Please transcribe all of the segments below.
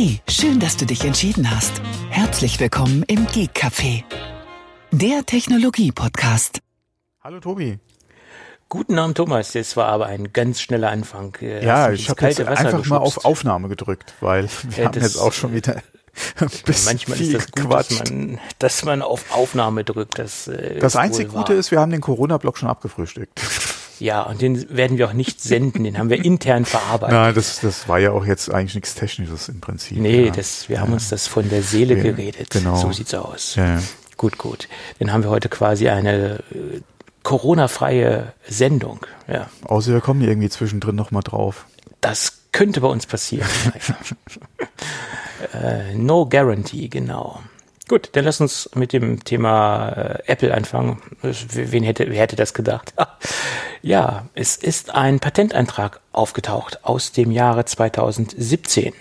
Hey, schön, dass du dich entschieden hast. Herzlich willkommen im Geek Café, der Technologie-Podcast. Hallo Tobi. Guten Abend, Thomas. Das war aber ein ganz schneller Anfang. Äh, ja, ich habe jetzt einfach geschubst. mal auf Aufnahme gedrückt, weil wir ja, haben jetzt auch schon wieder Manchmal ist das gut, dass man, dass man, auf Aufnahme drückt. Das, äh, das einzig Gute ist, wir haben den Corona-Block schon abgefrühstückt. Ja, und den werden wir auch nicht senden, den haben wir intern verarbeitet. Nein, das, das war ja auch jetzt eigentlich nichts Technisches im Prinzip. Nee, ja. das, wir ja. haben uns das von der Seele ja, geredet. Genau. So sieht's aus. Ja, Gut, gut. Dann haben wir heute quasi eine äh, Corona-freie Sendung. Ja. Außer wir kommen irgendwie zwischendrin nochmal drauf. Das könnte bei uns passieren. äh, no Guarantee, genau. Gut, dann lass uns mit dem Thema äh, Apple anfangen. Wen hätte, wer hätte das gedacht? ja, es ist ein Patenteintrag aufgetaucht aus dem Jahre 2017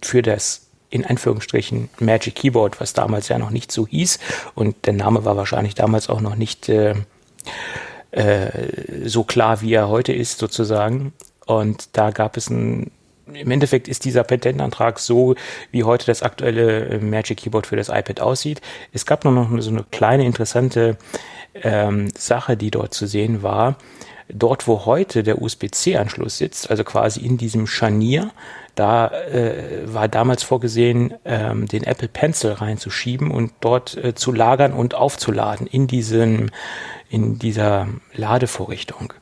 für das in Anführungsstrichen Magic Keyboard, was damals ja noch nicht so hieß und der Name war wahrscheinlich damals auch noch nicht äh, äh, so klar, wie er heute ist sozusagen. Und da gab es ein im Endeffekt ist dieser Patentantrag so, wie heute das aktuelle äh, Magic Keyboard für das iPad aussieht. Es gab noch, noch so eine kleine interessante ähm, Sache, die dort zu sehen war. Dort, wo heute der USB-C-Anschluss sitzt, also quasi in diesem Scharnier, da äh, war damals vorgesehen, ähm, den Apple Pencil reinzuschieben und dort äh, zu lagern und aufzuladen in diesem, in dieser Ladevorrichtung.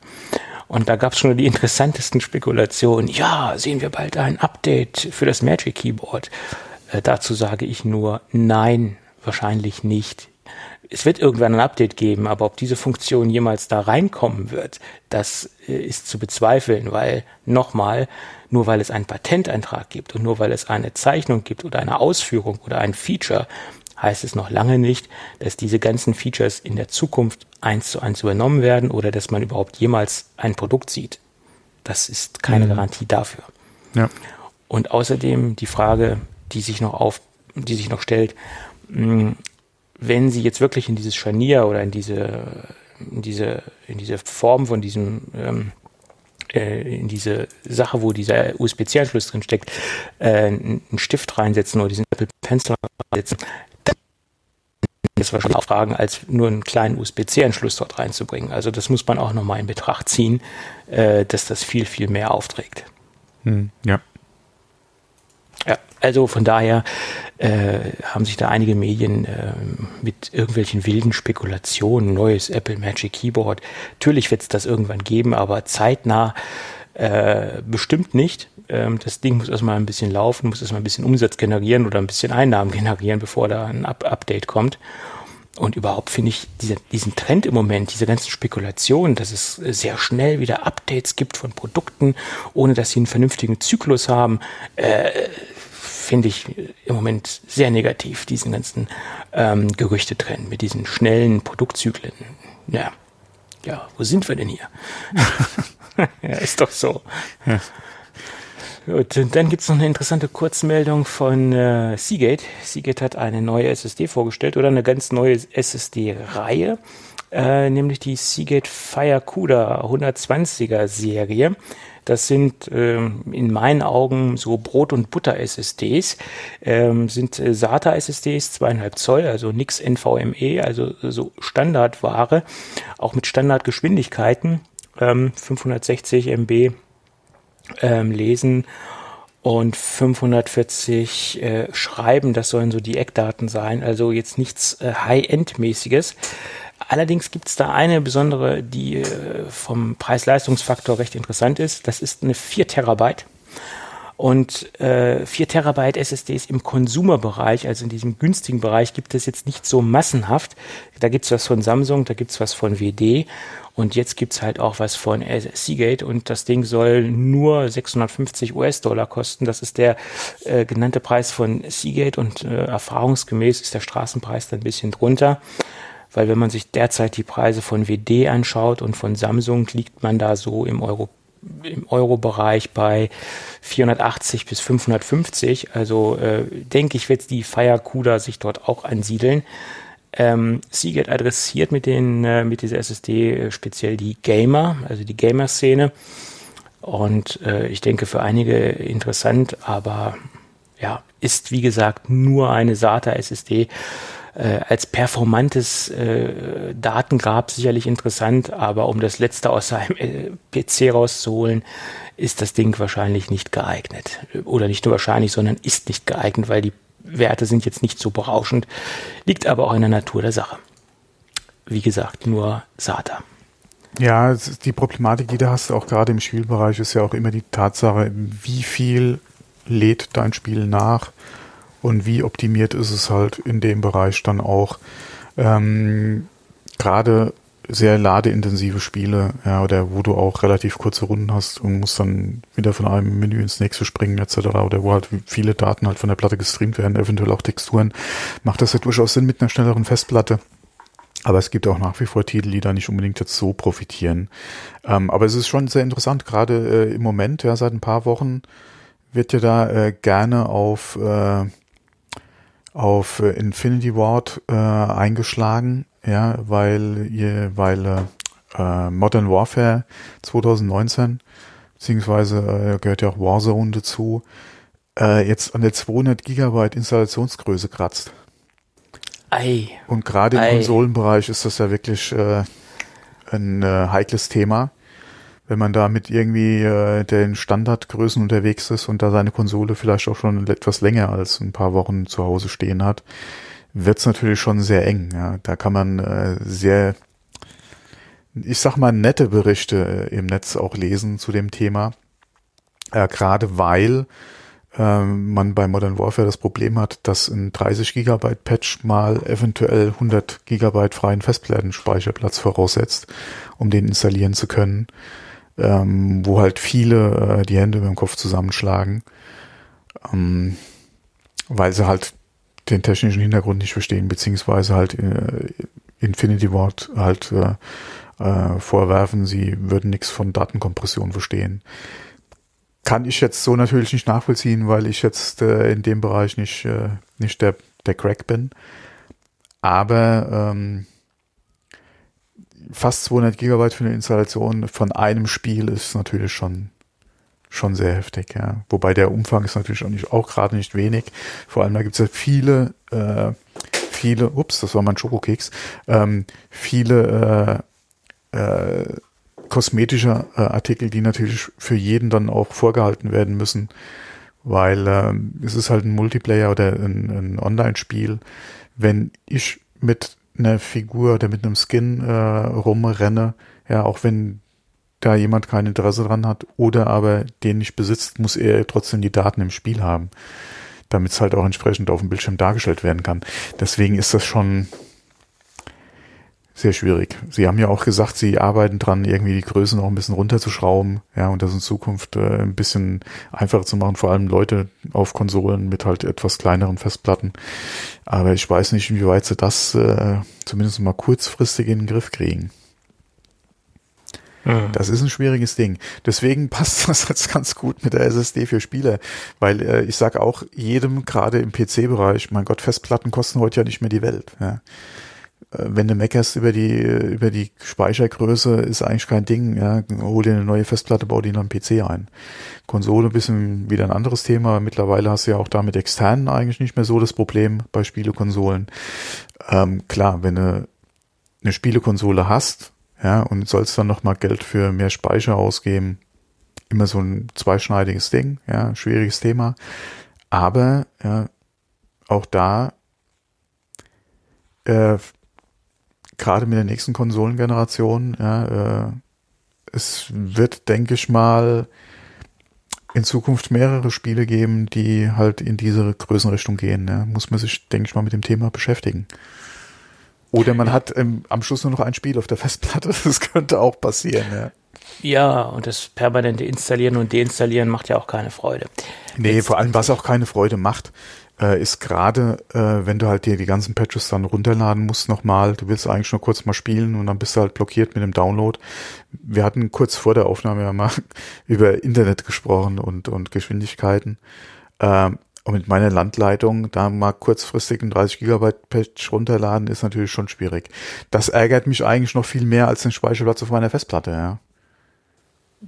Und da gab es schon die interessantesten Spekulationen. Ja, sehen wir bald ein Update für das Magic Keyboard. Äh, dazu sage ich nur nein, wahrscheinlich nicht. Es wird irgendwann ein Update geben, aber ob diese Funktion jemals da reinkommen wird, das äh, ist zu bezweifeln, weil nochmal, nur weil es einen Patenteintrag gibt und nur weil es eine Zeichnung gibt oder eine Ausführung oder ein Feature, heißt es noch lange nicht, dass diese ganzen Features in der Zukunft eins zu eins übernommen werden oder dass man überhaupt jemals ein Produkt sieht. Das ist keine mhm. Garantie dafür. Ja. Und außerdem die Frage, die sich noch auf, die sich noch stellt, wenn Sie jetzt wirklich in dieses Scharnier oder in diese, in diese, in diese Form von diesem, ähm, äh, in diese Sache, wo dieser USB-C-Anschluss drin steckt, äh, einen Stift reinsetzen oder diesen Apple Pencil reinsetzen, das wahrscheinlich auch fragen, als nur einen kleinen USB-C-Anschluss dort reinzubringen. Also das muss man auch nochmal in Betracht ziehen, äh, dass das viel, viel mehr aufträgt. Hm, ja. Ja, also von daher äh, haben sich da einige Medien äh, mit irgendwelchen wilden Spekulationen, neues Apple Magic Keyboard. Natürlich wird es das irgendwann geben, aber zeitnah äh, bestimmt nicht. Ähm, das Ding muss erstmal ein bisschen laufen, muss erstmal ein bisschen Umsatz generieren oder ein bisschen Einnahmen generieren, bevor da ein Up Update kommt. Und überhaupt finde ich diese, diesen Trend im Moment, diese ganzen Spekulationen, dass es sehr schnell wieder Updates gibt von Produkten, ohne dass sie einen vernünftigen Zyklus haben, äh, finde ich im Moment sehr negativ, diesen ganzen ähm, Gerüchtetrend mit diesen schnellen Produktzyklen. Ja, ja, wo sind wir denn hier? ja, ist doch so. Ja. Gut, und dann gibt's noch eine interessante Kurzmeldung von äh, Seagate. Seagate hat eine neue SSD vorgestellt oder eine ganz neue SSD-Reihe, äh, nämlich die Seagate FireCuda 120er Serie. Das sind ähm, in meinen Augen so Brot- und Butter-SSDs, ähm, sind äh, SATA-SSDs, zweieinhalb Zoll, also nix NVMe, also so Standardware, auch mit Standardgeschwindigkeiten, ähm, 560 MB ähm, lesen und 540 äh, schreiben. Das sollen so die Eckdaten sein. Also jetzt nichts äh, High-End-mäßiges. Allerdings gibt es da eine besondere, die äh, vom Preis-Leistungsfaktor recht interessant ist. Das ist eine 4 Terabyte. Und äh, 4 Terabyte SSDs im Konsumerbereich, also in diesem günstigen Bereich, gibt es jetzt nicht so massenhaft. Da gibt es was von Samsung, da gibt es was von WD und jetzt gibt es halt auch was von Seagate und das Ding soll nur 650 US-Dollar kosten. Das ist der äh, genannte Preis von Seagate und äh, erfahrungsgemäß ist der Straßenpreis dann ein bisschen drunter. Weil wenn man sich derzeit die Preise von WD anschaut und von Samsung, liegt man da so im Euro im Euro-Bereich bei 480 bis 550. Also äh, denke ich, wird die Firecuda sich dort auch ansiedeln. Ähm, Seagate adressiert mit, den, äh, mit dieser SSD äh, speziell die Gamer, also die Gamer-Szene. Und äh, ich denke für einige interessant, aber ja, ist wie gesagt nur eine SATA SSD. Äh, als performantes äh, Datengrab sicherlich interessant, aber um das letzte aus seinem äh, PC rauszuholen, ist das Ding wahrscheinlich nicht geeignet. Oder nicht nur wahrscheinlich, sondern ist nicht geeignet, weil die Werte sind jetzt nicht so berauschend, liegt aber auch in der Natur der Sache. Wie gesagt, nur SATA. Ja, die Problematik, die du hast, auch gerade im Spielbereich, ist ja auch immer die Tatsache, wie viel lädt dein Spiel nach und wie optimiert ist es halt in dem Bereich dann auch. Ähm, gerade sehr ladeintensive Spiele, ja, oder wo du auch relativ kurze Runden hast und musst dann wieder von einem Menü ins nächste springen, etc., oder wo halt viele Daten halt von der Platte gestreamt werden, eventuell auch Texturen, macht das ja durchaus Sinn mit einer schnelleren Festplatte. Aber es gibt auch nach wie vor Titel, die da nicht unbedingt jetzt so profitieren. Ähm, aber es ist schon sehr interessant, gerade äh, im Moment, ja, seit ein paar Wochen wird ja da äh, gerne auf, äh, auf äh, Infinity Ward äh, eingeschlagen, ja, weil ihr, weil äh, äh Modern Warfare 2019, beziehungsweise äh, gehört ja auch Warzone dazu, äh, jetzt an der 200 Gigabyte Installationsgröße kratzt. Ei. Und gerade im Ei. Konsolenbereich ist das ja wirklich äh, ein äh, heikles Thema. Wenn man da mit irgendwie äh, den Standardgrößen unterwegs ist und da seine Konsole vielleicht auch schon etwas länger als ein paar Wochen zu Hause stehen hat, wird's natürlich schon sehr eng. Ja. Da kann man äh, sehr, ich sag mal, nette Berichte äh, im Netz auch lesen zu dem Thema. Äh, Gerade weil ähm, man bei Modern Warfare das Problem hat, dass ein 30 Gigabyte Patch mal eventuell 100 Gigabyte freien Festplattenspeicherplatz voraussetzt, um den installieren zu können, ähm, wo halt viele äh, die Hände über dem Kopf zusammenschlagen, ähm, weil sie halt den technischen Hintergrund nicht verstehen, beziehungsweise halt äh, Infinity Ward halt äh, äh, vorwerfen, sie würden nichts von Datenkompression verstehen kann ich jetzt so natürlich nicht nachvollziehen, weil ich jetzt äh, in dem Bereich nicht, äh, nicht der, der Crack bin. Aber ähm, fast 200 Gigabyte für eine Installation von einem Spiel ist natürlich schon schon sehr heftig, ja. Wobei der Umfang ist natürlich auch, auch gerade nicht wenig. Vor allem da gibt es ja viele, äh, viele, ups, das war mein Schokokeks, ähm, viele äh, äh, kosmetischer äh, Artikel, die natürlich für jeden dann auch vorgehalten werden müssen, weil ähm, es ist halt ein Multiplayer oder ein, ein Online-Spiel. Wenn ich mit einer Figur oder mit einem Skin äh, rumrenne, ja, auch wenn da jemand kein Interesse dran hat oder aber den nicht besitzt, muss er trotzdem die Daten im Spiel haben, damit es halt auch entsprechend auf dem Bildschirm dargestellt werden kann. Deswegen ist das schon sehr schwierig. Sie haben ja auch gesagt, Sie arbeiten dran, irgendwie die Größe noch ein bisschen runterzuschrauben, ja, und das in Zukunft äh, ein bisschen einfacher zu machen, vor allem Leute auf Konsolen mit halt etwas kleineren Festplatten. Aber ich weiß nicht, inwieweit Sie das äh, zumindest mal kurzfristig in den Griff kriegen. Mhm. Das ist ein schwieriges Ding. Deswegen passt das jetzt ganz gut mit der SSD für Spieler, weil äh, ich sage auch jedem, gerade im PC-Bereich, mein Gott, Festplatten kosten heute ja nicht mehr die Welt. Ja. Äh, wenn du meckerst über die, über die Speichergröße, ist eigentlich kein Ding, ja. Hol dir eine neue Festplatte, bau die noch einen PC ein. Konsole ein bisschen wieder ein anderes Thema. Mittlerweile hast du ja auch da mit externen eigentlich nicht mehr so das Problem bei Spielekonsolen. Ähm, klar, wenn du eine Spielekonsole hast, ja, und sollst dann nochmal Geld für mehr Speicher ausgeben, immer so ein zweischneidiges Ding, ja, schwieriges Thema. Aber, ja, auch da, äh, gerade mit der nächsten Konsolengeneration, ja, äh, es wird, denke ich mal, in Zukunft mehrere Spiele geben, die halt in diese Größenrichtung gehen. Ja. Muss man sich, denke ich mal, mit dem Thema beschäftigen. Oder man hat ähm, am Schluss nur noch ein Spiel auf der Festplatte. Das könnte auch passieren. Ja. Ja, und das permanente Installieren und Deinstallieren macht ja auch keine Freude. Nee, Jetzt, vor allem, was auch keine Freude macht, äh, ist gerade, äh, wenn du halt dir die ganzen Patches dann runterladen musst nochmal, du willst eigentlich nur kurz mal spielen und dann bist du halt blockiert mit dem Download. Wir hatten kurz vor der Aufnahme ja mal über Internet gesprochen und, und Geschwindigkeiten. Ähm, und mit meiner Landleitung da mal kurzfristig ein 30 Gigabyte Patch runterladen, ist natürlich schon schwierig. Das ärgert mich eigentlich noch viel mehr als den Speicherplatz auf meiner Festplatte, ja.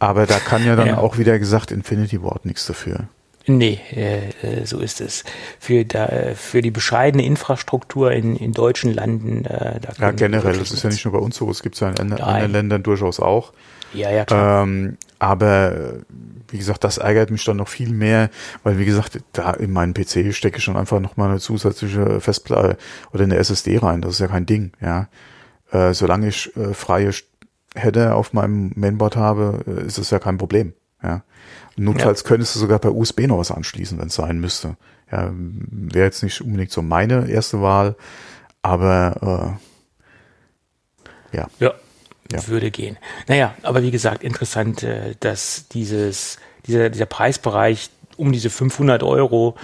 Aber da kann ja dann ja. auch wieder gesagt Infinity Ward nichts dafür. Nee, äh, so ist es. Für, da, für die bescheidene Infrastruktur in, in deutschen Landen. Äh, da ja, generell, das ist ja nicht nur bei uns so, es gibt es ja in anderen Ländern durchaus auch. Ja, ja, klar. Ähm, aber wie gesagt, das ärgert mich dann noch viel mehr, weil wie gesagt, da in meinen PC stecke ich schon einfach nochmal eine zusätzliche Festplatte oder eine SSD rein. Das ist ja kein Ding, ja. Äh, solange ich äh, freie Header auf meinem Mainboard habe, äh, ist es ja kein Problem, ja. Notfalls ja. könntest du sogar per USB noch was anschließen, wenn es sein müsste. Ja, wäre jetzt nicht unbedingt so meine erste Wahl, aber äh, ja. Ja, ja. würde gehen. Naja, aber wie gesagt, interessant, äh, dass dieses, dieser, dieser Preisbereich um diese 500 Euro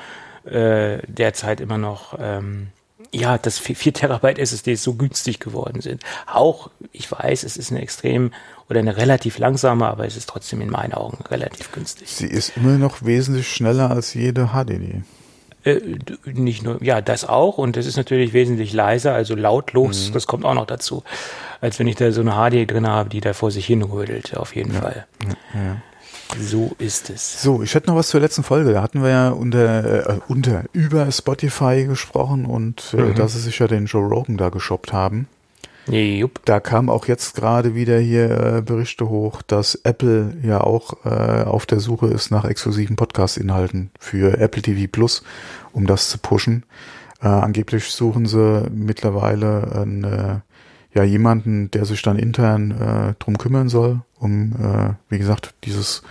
äh, derzeit immer noch, ähm, ja, dass 4 Terabyte SSDs so günstig geworden sind. Auch, ich weiß, es ist eine extrem oder eine relativ langsame, aber es ist trotzdem in meinen Augen relativ günstig. Sie ist immer noch wesentlich schneller als jede HDD. Äh, nicht nur, ja, das auch. Und es ist natürlich wesentlich leiser, also lautlos. Mhm. Das kommt auch noch dazu. Als wenn ich da so eine HD drin habe, die da vor sich hin rödelt, auf jeden ja. Fall. Ja. So ist es. So, ich hätte noch was zur letzten Folge. Da hatten wir ja unter, äh, unter über Spotify gesprochen und äh, mhm. dass sie sich ja den Joe Rogan da geshoppt haben. Jupp. Da kam auch jetzt gerade wieder hier äh, Berichte hoch, dass Apple ja auch äh, auf der Suche ist nach exklusiven Podcast-Inhalten für Apple TV Plus, um das zu pushen. Äh, angeblich suchen sie mittlerweile einen, äh, ja jemanden, der sich dann intern äh, drum kümmern soll, um äh, wie gesagt dieses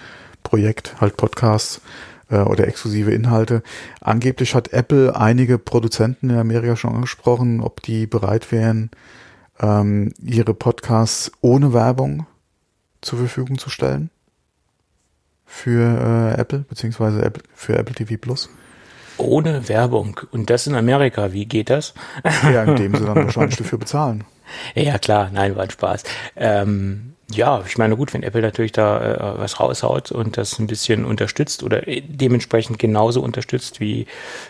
Projekt halt Podcasts äh, oder exklusive Inhalte. Angeblich hat Apple einige Produzenten in Amerika schon angesprochen, ob die bereit wären ähm, ihre Podcasts ohne Werbung zur Verfügung zu stellen für äh, Apple beziehungsweise Apple, für Apple TV Plus. Ohne Werbung. Und das in Amerika. Wie geht das? Ja, indem sie dann wahrscheinlich dafür bezahlen. Ja, klar. Nein, war ein Spaß. Ähm, ja, ich meine, gut, wenn Apple natürlich da äh, was raushaut und das ein bisschen unterstützt oder äh, dementsprechend genauso unterstützt wie,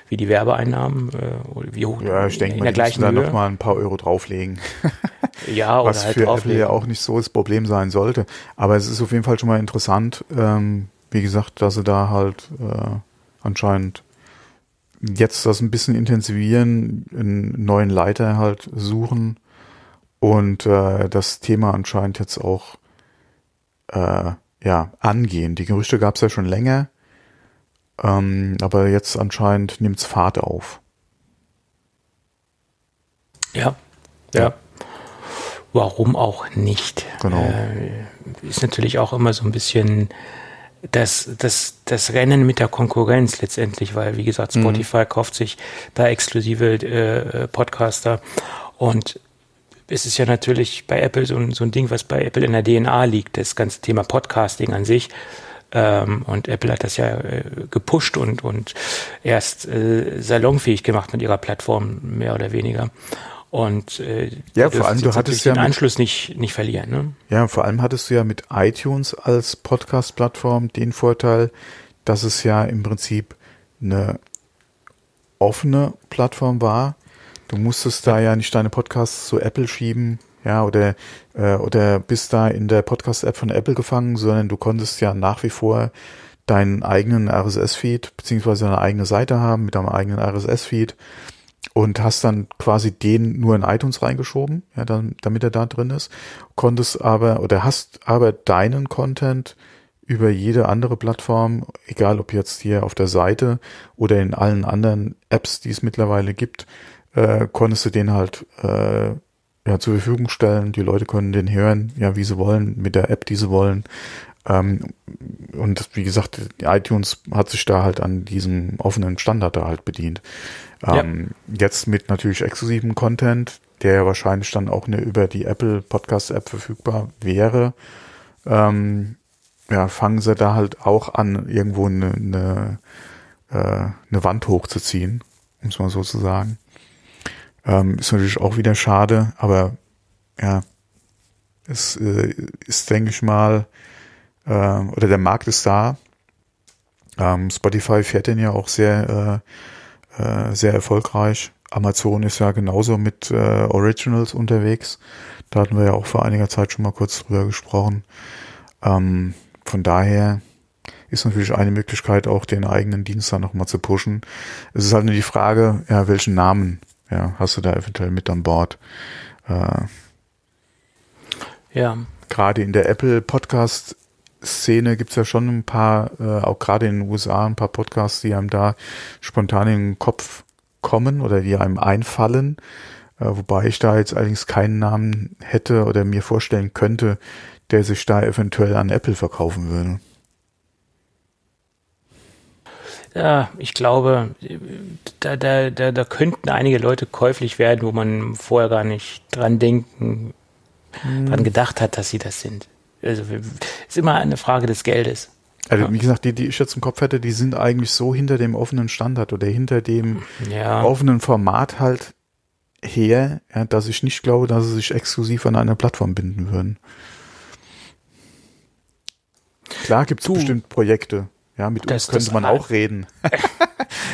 wie die Werbeeinnahmen, äh, wie hoch ja, ich denke in mal, der gleichen da noch mal ein paar Euro drauflegen. ja, was halt für drauflegen. Apple ja auch nicht so das Problem sein sollte. Aber es ist auf jeden Fall schon mal interessant, ähm, wie gesagt, dass sie da halt äh, anscheinend jetzt das ein bisschen intensivieren, einen neuen Leiter halt suchen und äh, das Thema anscheinend jetzt auch äh, ja angehen. Die Gerüchte gab es ja schon länger, ähm, aber jetzt anscheinend nimmt es Fahrt auf. Ja, ja. Warum auch nicht? Genau. Äh, ist natürlich auch immer so ein bisschen das, das, das Rennen mit der Konkurrenz letztendlich, weil wie gesagt, mhm. Spotify mhm. kauft sich da exklusive äh, Podcaster und es ist ja natürlich bei Apple so ein, so ein Ding, was bei Apple in der DNA liegt, das ganze Thema Podcasting an sich. Ähm, und Apple hat das ja äh, gepusht und, und erst äh, salonfähig gemacht mit ihrer Plattform, mehr oder weniger. Und äh, ja, vor allem du hattest ja den Anschluss nicht nicht verlieren. Ne? Ja, vor allem hattest du ja mit iTunes als Podcast-Plattform den Vorteil, dass es ja im Prinzip eine offene Plattform war, Du musstest da ja nicht deine Podcasts zu Apple schieben, ja, oder, äh, oder bist da in der Podcast-App von Apple gefangen, sondern du konntest ja nach wie vor deinen eigenen RSS-Feed beziehungsweise eine eigene Seite haben mit deinem eigenen RSS-Feed und hast dann quasi den nur in iTunes reingeschoben, ja, dann, damit er da drin ist, konntest aber oder hast aber deinen Content über jede andere Plattform, egal ob jetzt hier auf der Seite oder in allen anderen Apps, die es mittlerweile gibt, äh, konntest du den halt äh, ja, zur Verfügung stellen. Die Leute können den hören, ja, wie sie wollen, mit der App, die sie wollen. Ähm, und wie gesagt, iTunes hat sich da halt an diesem offenen Standard da halt bedient. Ähm, ja. Jetzt mit natürlich exklusivem Content, der ja wahrscheinlich dann auch eine, über die Apple Podcast App verfügbar wäre. Ähm, ja, fangen sie da halt auch an, irgendwo eine, eine, äh, eine Wand hochzuziehen, um es mal so zu sagen. Ähm, ist natürlich auch wieder schade, aber ja, es äh, ist, denke ich mal, äh, oder der Markt ist da. Ähm, Spotify fährt den ja auch sehr, äh, äh, sehr erfolgreich. Amazon ist ja genauso mit äh, Originals unterwegs. Da hatten wir ja auch vor einiger Zeit schon mal kurz drüber gesprochen. Ähm, von daher ist natürlich eine Möglichkeit, auch den eigenen Dienst dann nochmal zu pushen. Es ist halt nur die Frage, ja, welchen Namen ja, hast du da eventuell mit an Bord? Äh, ja. Gerade in der Apple Podcast Szene gibt's ja schon ein paar, äh, auch gerade in den USA, ein paar Podcasts, die einem da spontan in den Kopf kommen oder die einem einfallen. Äh, wobei ich da jetzt allerdings keinen Namen hätte oder mir vorstellen könnte, der sich da eventuell an Apple verkaufen würde. Ja, ich glaube, da, da, da, da könnten einige Leute käuflich werden, wo man vorher gar nicht dran denken, hm. dran gedacht hat, dass sie das sind. Also ist immer eine Frage des Geldes. Also wie gesagt, die, die ich jetzt im Kopf hätte, die sind eigentlich so hinter dem offenen Standard oder hinter dem ja. offenen Format halt her, ja, dass ich nicht glaube, dass sie sich exklusiv an einer Plattform binden würden. Klar gibt es bestimmt Projekte. Ja, mit das, uns könnte man auch reden.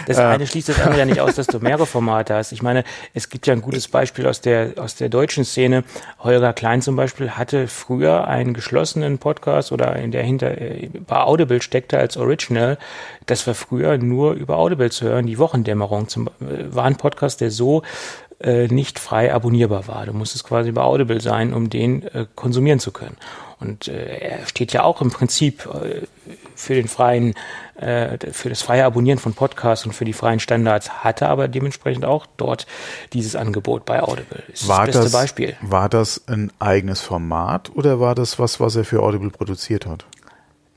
Das eine schließt das andere ja nicht aus, dass du mehrere Formate hast. Ich meine, es gibt ja ein gutes Beispiel aus der, aus der deutschen Szene. Holger Klein zum Beispiel hatte früher einen geschlossenen Podcast oder in der hinter, äh, bei Audible steckte als Original. Das war früher nur über Audible zu hören. Die Wochendämmerung zum, äh, war ein Podcast, der so äh, nicht frei abonnierbar war. Du musstest quasi bei Audible sein, um den äh, konsumieren zu können. Und äh, er steht ja auch im Prinzip äh, für den freien, äh, für das freie Abonnieren von Podcasts und für die freien Standards, hatte aber dementsprechend auch dort dieses Angebot bei Audible. Das war das beste das, Beispiel. War das ein eigenes Format oder war das was, was er für Audible produziert hat?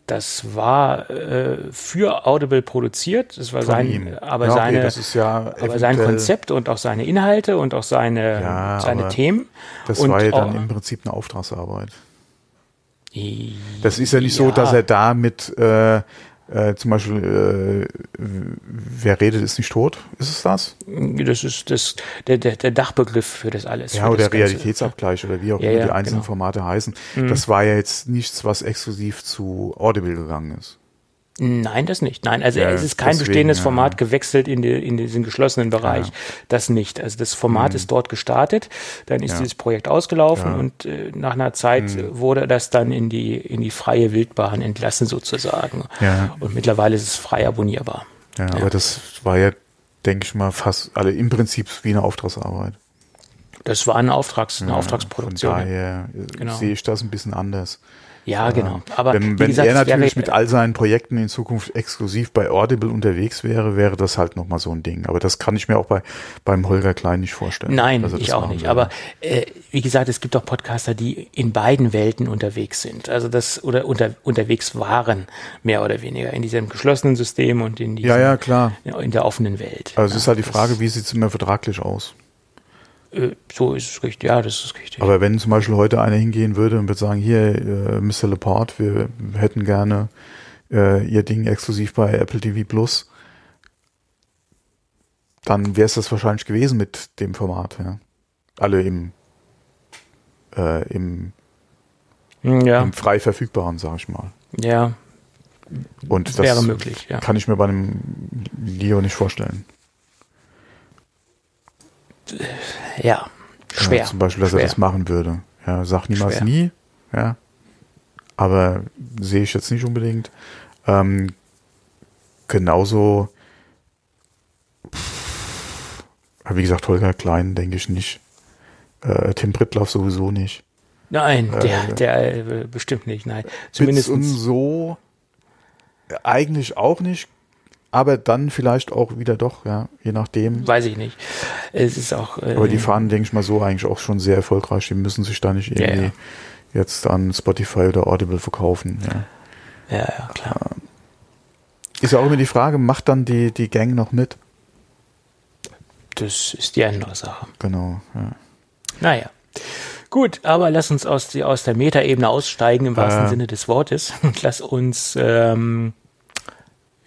Das war äh, für Audible produziert. Das war Von sein, ihm. aber ja, seine, okay, ja aber sein Konzept und auch seine Inhalte und auch seine, ja, seine Themen. Das und war ja dann im Prinzip eine Auftragsarbeit. Das ist ja nicht so, dass er da mit äh, äh, zum Beispiel, äh, wer redet, ist nicht tot. Ist es das? Das ist das, der, der, der Dachbegriff für das alles. Ja, oder Realitätsabgleich oder wie auch ja, immer die einzelnen genau. Formate heißen. Mhm. Das war ja jetzt nichts, was exklusiv zu Audible gegangen ist. Nein, das nicht. Nein, also ja, es ist kein deswegen, bestehendes Format ja. gewechselt in, die, in diesen geschlossenen Bereich. Ja. Das nicht. Also das Format mhm. ist dort gestartet, dann ist dieses Projekt ausgelaufen und äh, nach einer Zeit mhm. wurde das dann in die, in die freie Wildbahn entlassen sozusagen. Und mittlerweile ist es frei abonnierbar. Ja, aber das war ja, denke ich mal, fast alle im Prinzip wie eine Auftragsarbeit. Das war eine, Auftrags, eine Auftragsproduktion. Von daher genau. sehe ich das ein bisschen anders. Ja, genau. Aber wenn, wenn gesagt, er natürlich mit all seinen Projekten in Zukunft exklusiv bei Audible unterwegs wäre, wäre das halt nochmal so ein Ding. Aber das kann ich mir auch bei beim Holger Klein nicht vorstellen. Nein, ich auch nicht. Würde. Aber äh, wie gesagt, es gibt auch Podcaster, die in beiden Welten unterwegs sind. Also das oder unter, unterwegs waren mehr oder weniger in diesem geschlossenen System und in diesem, ja, ja, klar. in der offenen Welt. Also es ist halt die Frage, wie sieht es immer vertraglich aus? Äh, so ist es richtig, ja, das ist richtig. Aber wenn zum Beispiel heute einer hingehen würde und würde sagen, hier, äh, Mr. Lepard, wir hätten gerne äh, Ihr Ding exklusiv bei Apple TV Plus, dann wäre es das wahrscheinlich gewesen mit dem Format, ja. Alle im, äh, im, hm, ja. im frei verfügbaren, sag ich mal. Ja. Und das wäre möglich, ja. kann ich mir bei einem Leo nicht vorstellen ja, schwer. Ja, zum Beispiel, dass schwer. er das machen würde. Ja, sag niemals schwer. nie, ja. Aber sehe ich jetzt nicht unbedingt. Ähm, genauso, pff, wie gesagt, Holger Klein denke ich nicht. Äh, Tim Brittlauf sowieso nicht. Nein, der, äh, der äh, bestimmt nicht, nein. Zumindest und so eigentlich auch nicht aber dann vielleicht auch wieder doch, ja, je nachdem. Weiß ich nicht. Es ist auch. Äh, aber die fahren, denke ich mal, so eigentlich auch schon sehr erfolgreich. Die müssen sich da nicht irgendwie ja, ja. jetzt an Spotify oder Audible verkaufen. Ja, ja, ja klar. Ist ja auch immer die Frage, macht dann die, die Gang noch mit? Das ist die andere Sache. Genau, ja. Naja. Gut, aber lass uns aus, die, aus der Metaebene aussteigen im wahrsten äh, Sinne des Wortes. Lass uns ähm,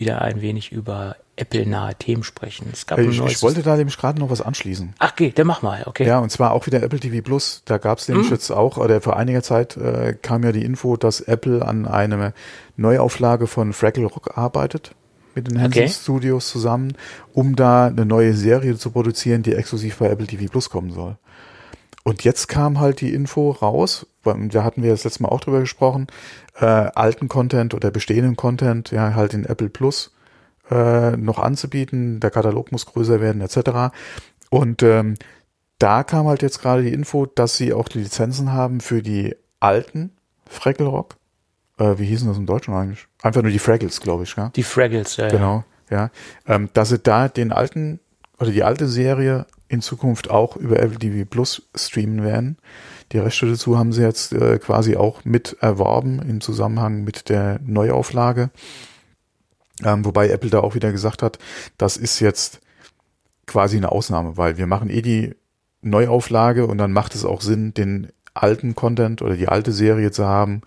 wieder ein wenig über Apple-nahe Themen sprechen. Es gab ich, ich wollte da nämlich gerade noch was anschließen. Ach, okay, dann mach mal, okay. Ja, und zwar auch wieder Apple TV Plus. Da gab es nämlich hm? jetzt auch, oder vor einiger Zeit äh, kam ja die Info, dass Apple an einer Neuauflage von Fraggle Rock arbeitet mit den Hanson okay. Studios zusammen, um da eine neue Serie zu produzieren, die exklusiv bei Apple TV Plus kommen soll. Und jetzt kam halt die Info raus, da hatten wir das letzte Mal auch drüber gesprochen, äh, alten Content oder bestehenden Content, ja, halt in Apple Plus äh, noch anzubieten. Der Katalog muss größer werden, etc. Und ähm, da kam halt jetzt gerade die Info, dass sie auch die Lizenzen haben für die alten Fraggle Rock. Äh, wie hießen das im Deutschen eigentlich? Einfach nur die Fraggles, glaube ich, ja. Die Fraggles, ja. Genau, ja. Ähm, dass sie da den alten oder die alte Serie in Zukunft auch über Apple TV Plus streamen werden. Die Rechte dazu haben sie jetzt äh, quasi auch mit erworben im Zusammenhang mit der Neuauflage. Ähm, wobei Apple da auch wieder gesagt hat, das ist jetzt quasi eine Ausnahme, weil wir machen eh die Neuauflage und dann macht es auch Sinn, den alten Content oder die alte Serie zu haben.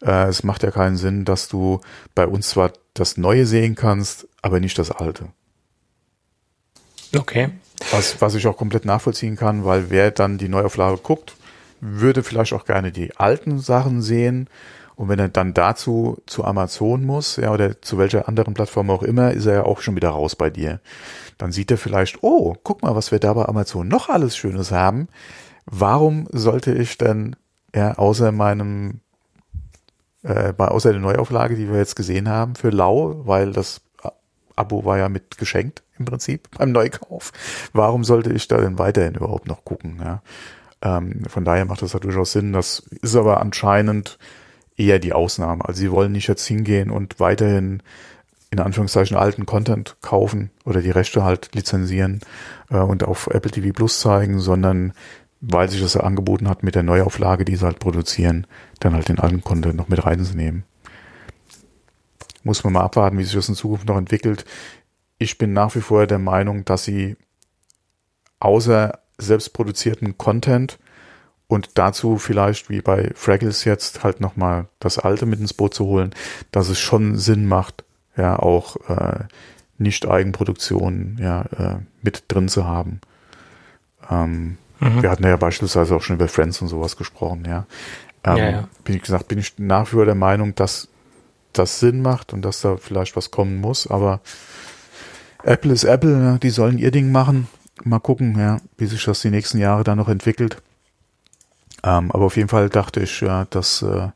Äh, es macht ja keinen Sinn, dass du bei uns zwar das Neue sehen kannst, aber nicht das Alte. Okay. Was, was ich auch komplett nachvollziehen kann, weil wer dann die Neuauflage guckt, würde vielleicht auch gerne die alten Sachen sehen. Und wenn er dann dazu zu Amazon muss, ja, oder zu welcher anderen Plattform auch immer, ist er ja auch schon wieder raus bei dir. Dann sieht er vielleicht, oh, guck mal, was wir da bei Amazon noch alles Schönes haben. Warum sollte ich denn, ja, außer meinem, äh, bei, außer der Neuauflage, die wir jetzt gesehen haben, für lau, weil das Abo war ja mit geschenkt im Prinzip beim Neukauf. Warum sollte ich da denn weiterhin überhaupt noch gucken? Ja? Ähm, von daher macht das ja durchaus Sinn. Das ist aber anscheinend eher die Ausnahme. Also sie wollen nicht jetzt hingehen und weiterhin in Anführungszeichen alten Content kaufen oder die Rechte halt lizenzieren äh, und auf Apple TV Plus zeigen, sondern weil sich das ja angeboten hat mit der Neuauflage, die sie halt produzieren, dann halt den alten Content noch mit reinzunehmen. Muss man mal abwarten, wie sich das in Zukunft noch entwickelt. Ich bin nach wie vor der Meinung, dass sie außer selbstproduzierten Content und dazu vielleicht wie bei Fraggles jetzt halt nochmal das Alte mit ins Boot zu holen, dass es schon Sinn macht, ja, auch äh, nicht Eigenproduktionen ja, äh, mit drin zu haben. Ähm, mhm. Wir hatten ja beispielsweise auch schon über Friends und sowas gesprochen, ja. Ähm, ja, ja. Bin ich gesagt, bin ich nach wie vor der Meinung, dass das Sinn macht und dass da vielleicht was kommen muss, aber Apple ist Apple, ja, die sollen ihr Ding machen. Mal gucken, ja, wie sich das die nächsten Jahre dann noch entwickelt. Ähm, aber auf jeden Fall dachte ich, ja, das äh,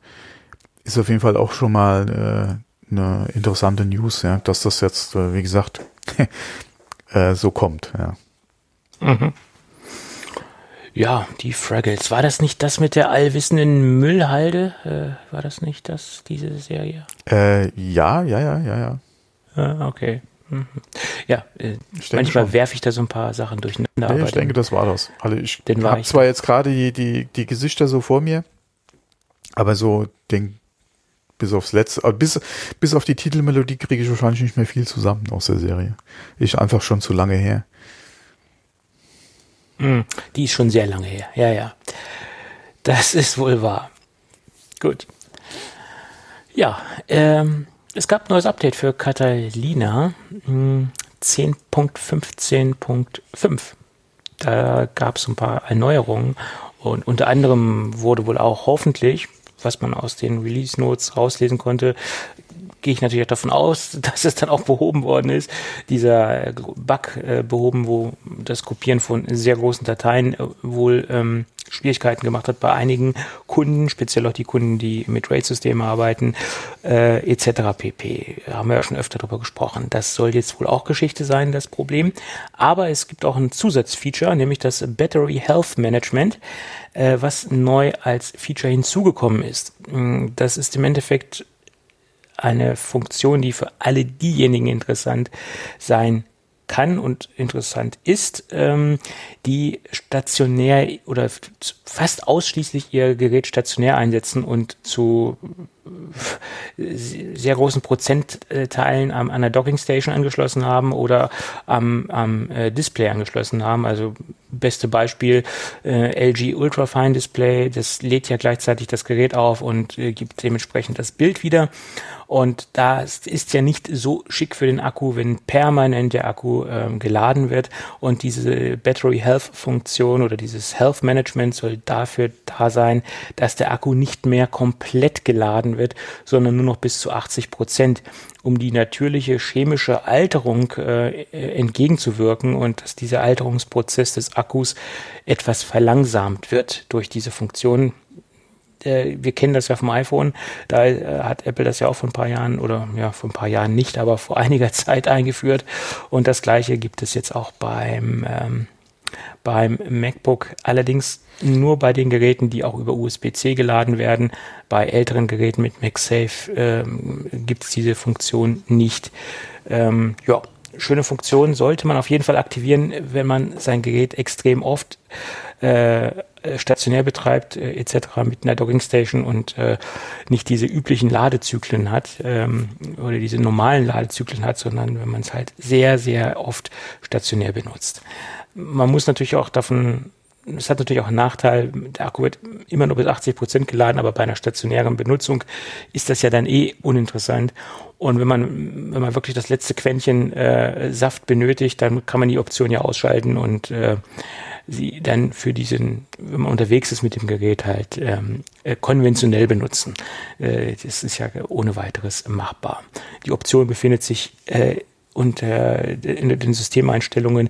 ist auf jeden Fall auch schon mal äh, eine interessante News, ja, dass das jetzt, äh, wie gesagt, äh, so kommt, ja. Mhm. Ja, die Fraggles. War das nicht das mit der allwissenden Müllhalde? Äh, war das nicht das, diese Serie? Äh, ja, ja, ja, ja, ja. Ah, okay. Ja, äh, manchmal werfe ich da so ein paar Sachen durcheinander. Nee, ich denke, das war das. Also ich habe zwar jetzt gerade die, die, die Gesichter so vor mir, aber so den bis aufs letzte, bis, bis auf die Titelmelodie kriege ich wahrscheinlich nicht mehr viel zusammen aus der Serie. Ich einfach schon zu lange her. Mhm, die ist schon sehr lange her. Ja, ja. Das ist wohl wahr. Gut. Ja, ähm, es gab ein neues Update für Catalina 10.15.5. Hm, da gab es ein paar Erneuerungen und unter anderem wurde wohl auch hoffentlich, was man aus den Release Notes rauslesen konnte, gehe ich natürlich davon aus, dass es dann auch behoben worden ist, dieser Bug äh, behoben, wo das Kopieren von sehr großen Dateien äh, wohl ähm, Schwierigkeiten gemacht hat bei einigen Kunden, speziell auch die Kunden, die mit RAID-Systemen arbeiten, äh, etc. pp. Haben wir ja schon öfter darüber gesprochen. Das soll jetzt wohl auch Geschichte sein, das Problem. Aber es gibt auch ein Zusatzfeature, nämlich das Battery Health Management, äh, was neu als Feature hinzugekommen ist. Das ist im Endeffekt eine Funktion, die für alle diejenigen interessant sein kann und interessant ist, ähm, die stationär oder fast ausschließlich ihr Gerät stationär einsetzen und zu sehr großen Prozentteilen an einer Dockingstation angeschlossen haben oder am, am äh, Display angeschlossen haben. Also beste Beispiel äh, LG Ultrafine Display, das lädt ja gleichzeitig das Gerät auf und äh, gibt dementsprechend das Bild wieder. Und das ist ja nicht so schick für den Akku, wenn permanent der Akku ähm, geladen wird. Und diese Battery Health Funktion oder dieses Health Management soll dafür da sein, dass der Akku nicht mehr komplett geladen wird, sondern nur noch bis zu 80 Prozent, um die natürliche chemische Alterung äh, entgegenzuwirken und dass dieser Alterungsprozess des Akkus etwas verlangsamt wird durch diese Funktion wir kennen das ja vom iPhone. Da äh, hat Apple das ja auch vor ein paar Jahren oder ja, vor ein paar Jahren nicht, aber vor einiger Zeit eingeführt. Und das gleiche gibt es jetzt auch beim, ähm, beim MacBook. Allerdings nur bei den Geräten, die auch über USB-C geladen werden. Bei älteren Geräten mit MagSafe ähm, gibt es diese Funktion nicht. Ähm, ja, schöne Funktion sollte man auf jeden Fall aktivieren, wenn man sein Gerät extrem oft äh, stationär betreibt, äh, etc. mit einer Dockingstation und äh, nicht diese üblichen Ladezyklen hat ähm, oder diese normalen Ladezyklen hat, sondern wenn man es halt sehr, sehr oft stationär benutzt. Man muss natürlich auch davon es hat natürlich auch einen Nachteil, der Akku wird immer nur bis 80 Prozent geladen, aber bei einer stationären Benutzung ist das ja dann eh uninteressant. Und wenn man, wenn man wirklich das letzte Quäntchen äh, Saft benötigt, dann kann man die Option ja ausschalten und äh, sie dann für diesen, wenn man unterwegs ist mit dem Gerät halt ähm, äh, konventionell benutzen. Äh, das ist ja ohne weiteres machbar. Die Option befindet sich äh, unter in den Systemeinstellungen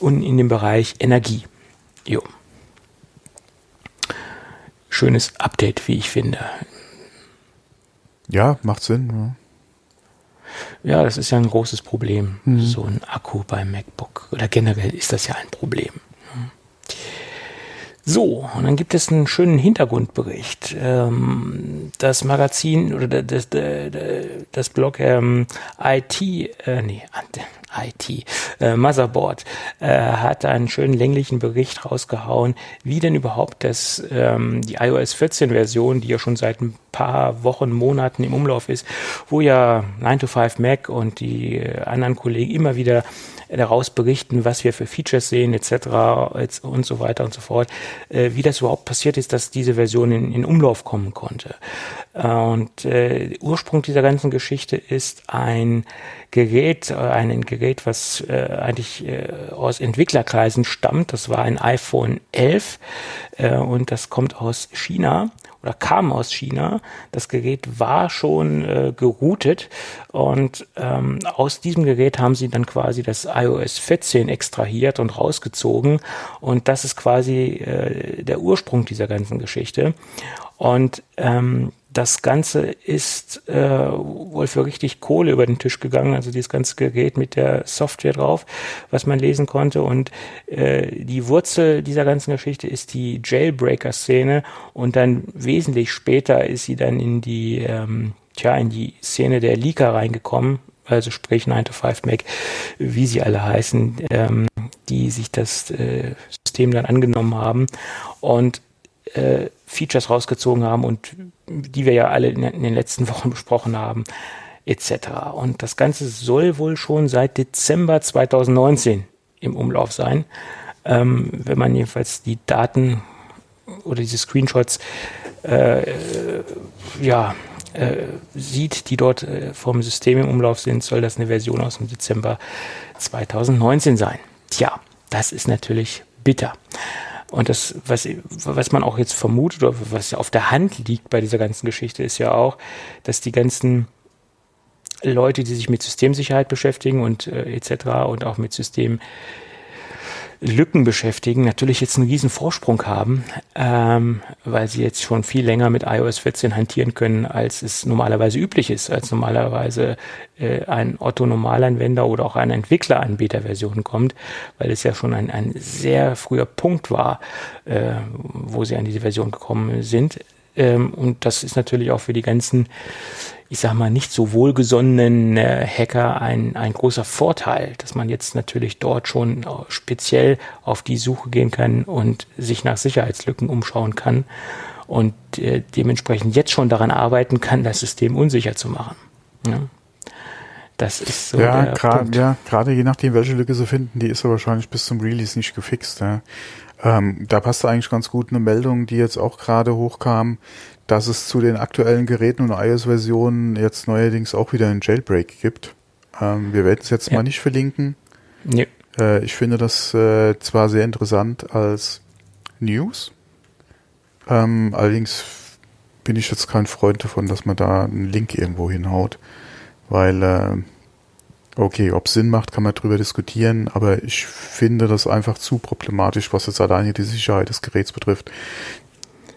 und in dem Bereich Energie. Jo. Schönes Update, wie ich finde. Ja, macht Sinn. Ja, ja das ist ja ein großes Problem, mhm. so ein Akku beim MacBook. Oder generell ist das ja ein Problem. So, und dann gibt es einen schönen Hintergrundbericht. Ähm, das Magazin oder das, das, Blog ähm, IT, äh, nee, IT, äh, Motherboard, äh, hat einen schönen länglichen Bericht rausgehauen, wie denn überhaupt das, ähm, die iOS 14 Version, die ja schon seit ein paar Wochen, Monaten im Umlauf ist, wo ja 9 to 5 Mac und die anderen Kollegen immer wieder daraus berichten, was wir für Features sehen etc. und so weiter und so fort, äh, wie das überhaupt passiert ist, dass diese Version in, in Umlauf kommen konnte. Äh, und äh, Ursprung dieser ganzen Geschichte ist ein Gerät, äh, ein Gerät, was äh, eigentlich äh, aus Entwicklerkreisen stammt. Das war ein iPhone 11 äh, und das kommt aus China oder kam aus China. Das Gerät war schon äh, geroutet und ähm, aus diesem Gerät haben sie dann quasi das iOS 14 extrahiert und rausgezogen und das ist quasi äh, der Ursprung dieser ganzen Geschichte. Und ähm, das Ganze ist äh, wohl für richtig Kohle über den Tisch gegangen, also dieses ganze Gerät mit der Software drauf, was man lesen konnte. Und äh, die Wurzel dieser ganzen Geschichte ist die Jailbreaker-Szene und dann wesentlich später ist sie dann in die, ähm, tja, in die Szene der Leaker reingekommen, also sprich 9 to 5 Mac, wie sie alle heißen, ähm, die sich das äh, System dann angenommen haben. Und äh, Features rausgezogen haben und die wir ja alle in, in den letzten Wochen besprochen haben, etc. Und das Ganze soll wohl schon seit Dezember 2019 im Umlauf sein. Ähm, wenn man jedenfalls die Daten oder diese Screenshots äh, ja, äh, sieht, die dort äh, vom System im Umlauf sind, soll das eine Version aus dem Dezember 2019 sein. Tja, das ist natürlich bitter. Und das, was, was man auch jetzt vermutet oder was auf der Hand liegt bei dieser ganzen Geschichte, ist ja auch, dass die ganzen Leute, die sich mit Systemsicherheit beschäftigen und äh, etc. und auch mit System Lücken beschäftigen, natürlich jetzt einen riesen Vorsprung haben, ähm, weil sie jetzt schon viel länger mit iOS 14 hantieren können, als es normalerweise üblich ist, als normalerweise äh, ein Otto-Normalanwender oder auch ein Entwickler an Beta-Versionen kommt, weil es ja schon ein, ein sehr früher Punkt war, äh, wo sie an diese Version gekommen sind. Ähm, und das ist natürlich auch für die ganzen ich sag mal, nicht so wohlgesonnenen äh, Hacker ein, ein großer Vorteil, dass man jetzt natürlich dort schon speziell auf die Suche gehen kann und sich nach Sicherheitslücken umschauen kann und äh, dementsprechend jetzt schon daran arbeiten kann, das System unsicher zu machen. Ja. Das ist so. Ja, gerade ja, gerade je nachdem, welche Lücke sie finden, die ist ja wahrscheinlich bis zum Release nicht gefixt. Ja. Ähm, da passt eigentlich ganz gut eine Meldung, die jetzt auch gerade hochkam, dass es zu den aktuellen Geräten und iOS-Versionen jetzt neuerdings auch wieder einen Jailbreak gibt. Ähm, wir werden es jetzt ja. mal nicht verlinken. Nee. Äh, ich finde das äh, zwar sehr interessant als News, ähm, allerdings bin ich jetzt kein Freund davon, dass man da einen Link irgendwo hinhaut, weil äh, okay, ob Sinn macht, kann man drüber diskutieren, aber ich finde das einfach zu problematisch, was jetzt alleine die Sicherheit des Geräts betrifft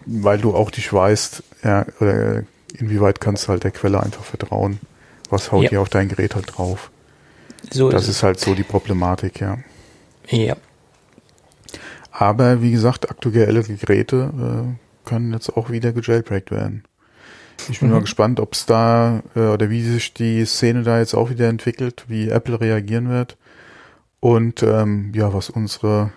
weil du auch nicht weißt, ja, oder inwieweit kannst du halt der Quelle einfach vertrauen. Was haut Ja. dir auf dein Gerät halt drauf? So Das ist ist halt so die Problematik, ja. Ja. Aber wie gesagt, aktuelle Geräte äh, können jetzt auch wieder gejailbreakt werden. Ich bin Mhm. mal gespannt, ob es da äh, oder wie sich die Szene da jetzt auch wieder entwickelt, wie Apple reagieren wird und ähm, ja, was unsere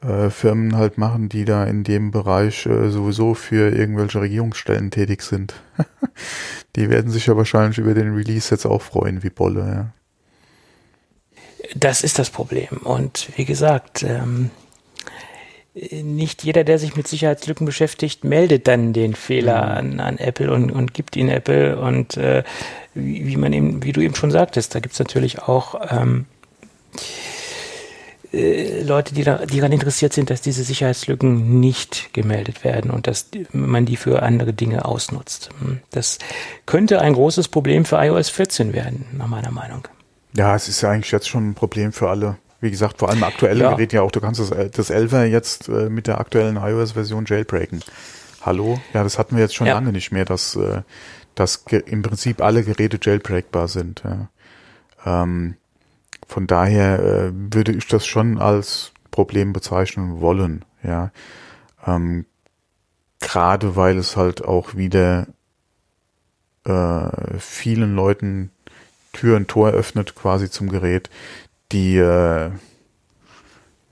äh, Firmen halt machen, die da in dem Bereich äh, sowieso für irgendwelche Regierungsstellen tätig sind. die werden sich ja wahrscheinlich über den Release jetzt auch freuen, wie Bolle. Ja. Das ist das Problem. Und wie gesagt, ähm, nicht jeder, der sich mit Sicherheitslücken beschäftigt, meldet dann den Fehler an, an Apple und, und gibt ihn Apple. Und äh, wie, man eben, wie du eben schon sagtest, da gibt es natürlich auch ähm, äh, Leute, die, da, die daran interessiert sind, dass diese Sicherheitslücken nicht gemeldet werden und dass man die für andere Dinge ausnutzt. Hm, Das könnte ein großes Problem für iOS 14 werden, nach meiner Meinung. Ja, es ist ja eigentlich jetzt schon ein Problem für alle. Wie gesagt, vor allem aktuelle Ja. Geräte ja auch. Du kannst das, El- das 11er jetzt äh, mit der aktuellen iOS-Version jailbreaken. Hallo? Ja, das hatten wir jetzt schon Ja. lange nicht mehr, dass, äh, dass im Prinzip alle Geräte jailbreakbar sind. Ja. Ähm, von daher äh, würde ich das schon als Problem bezeichnen wollen. Ja. Ähm, Gerade weil es halt auch wieder äh, vielen Leuten Tür und Tor öffnet quasi zum Gerät, die äh,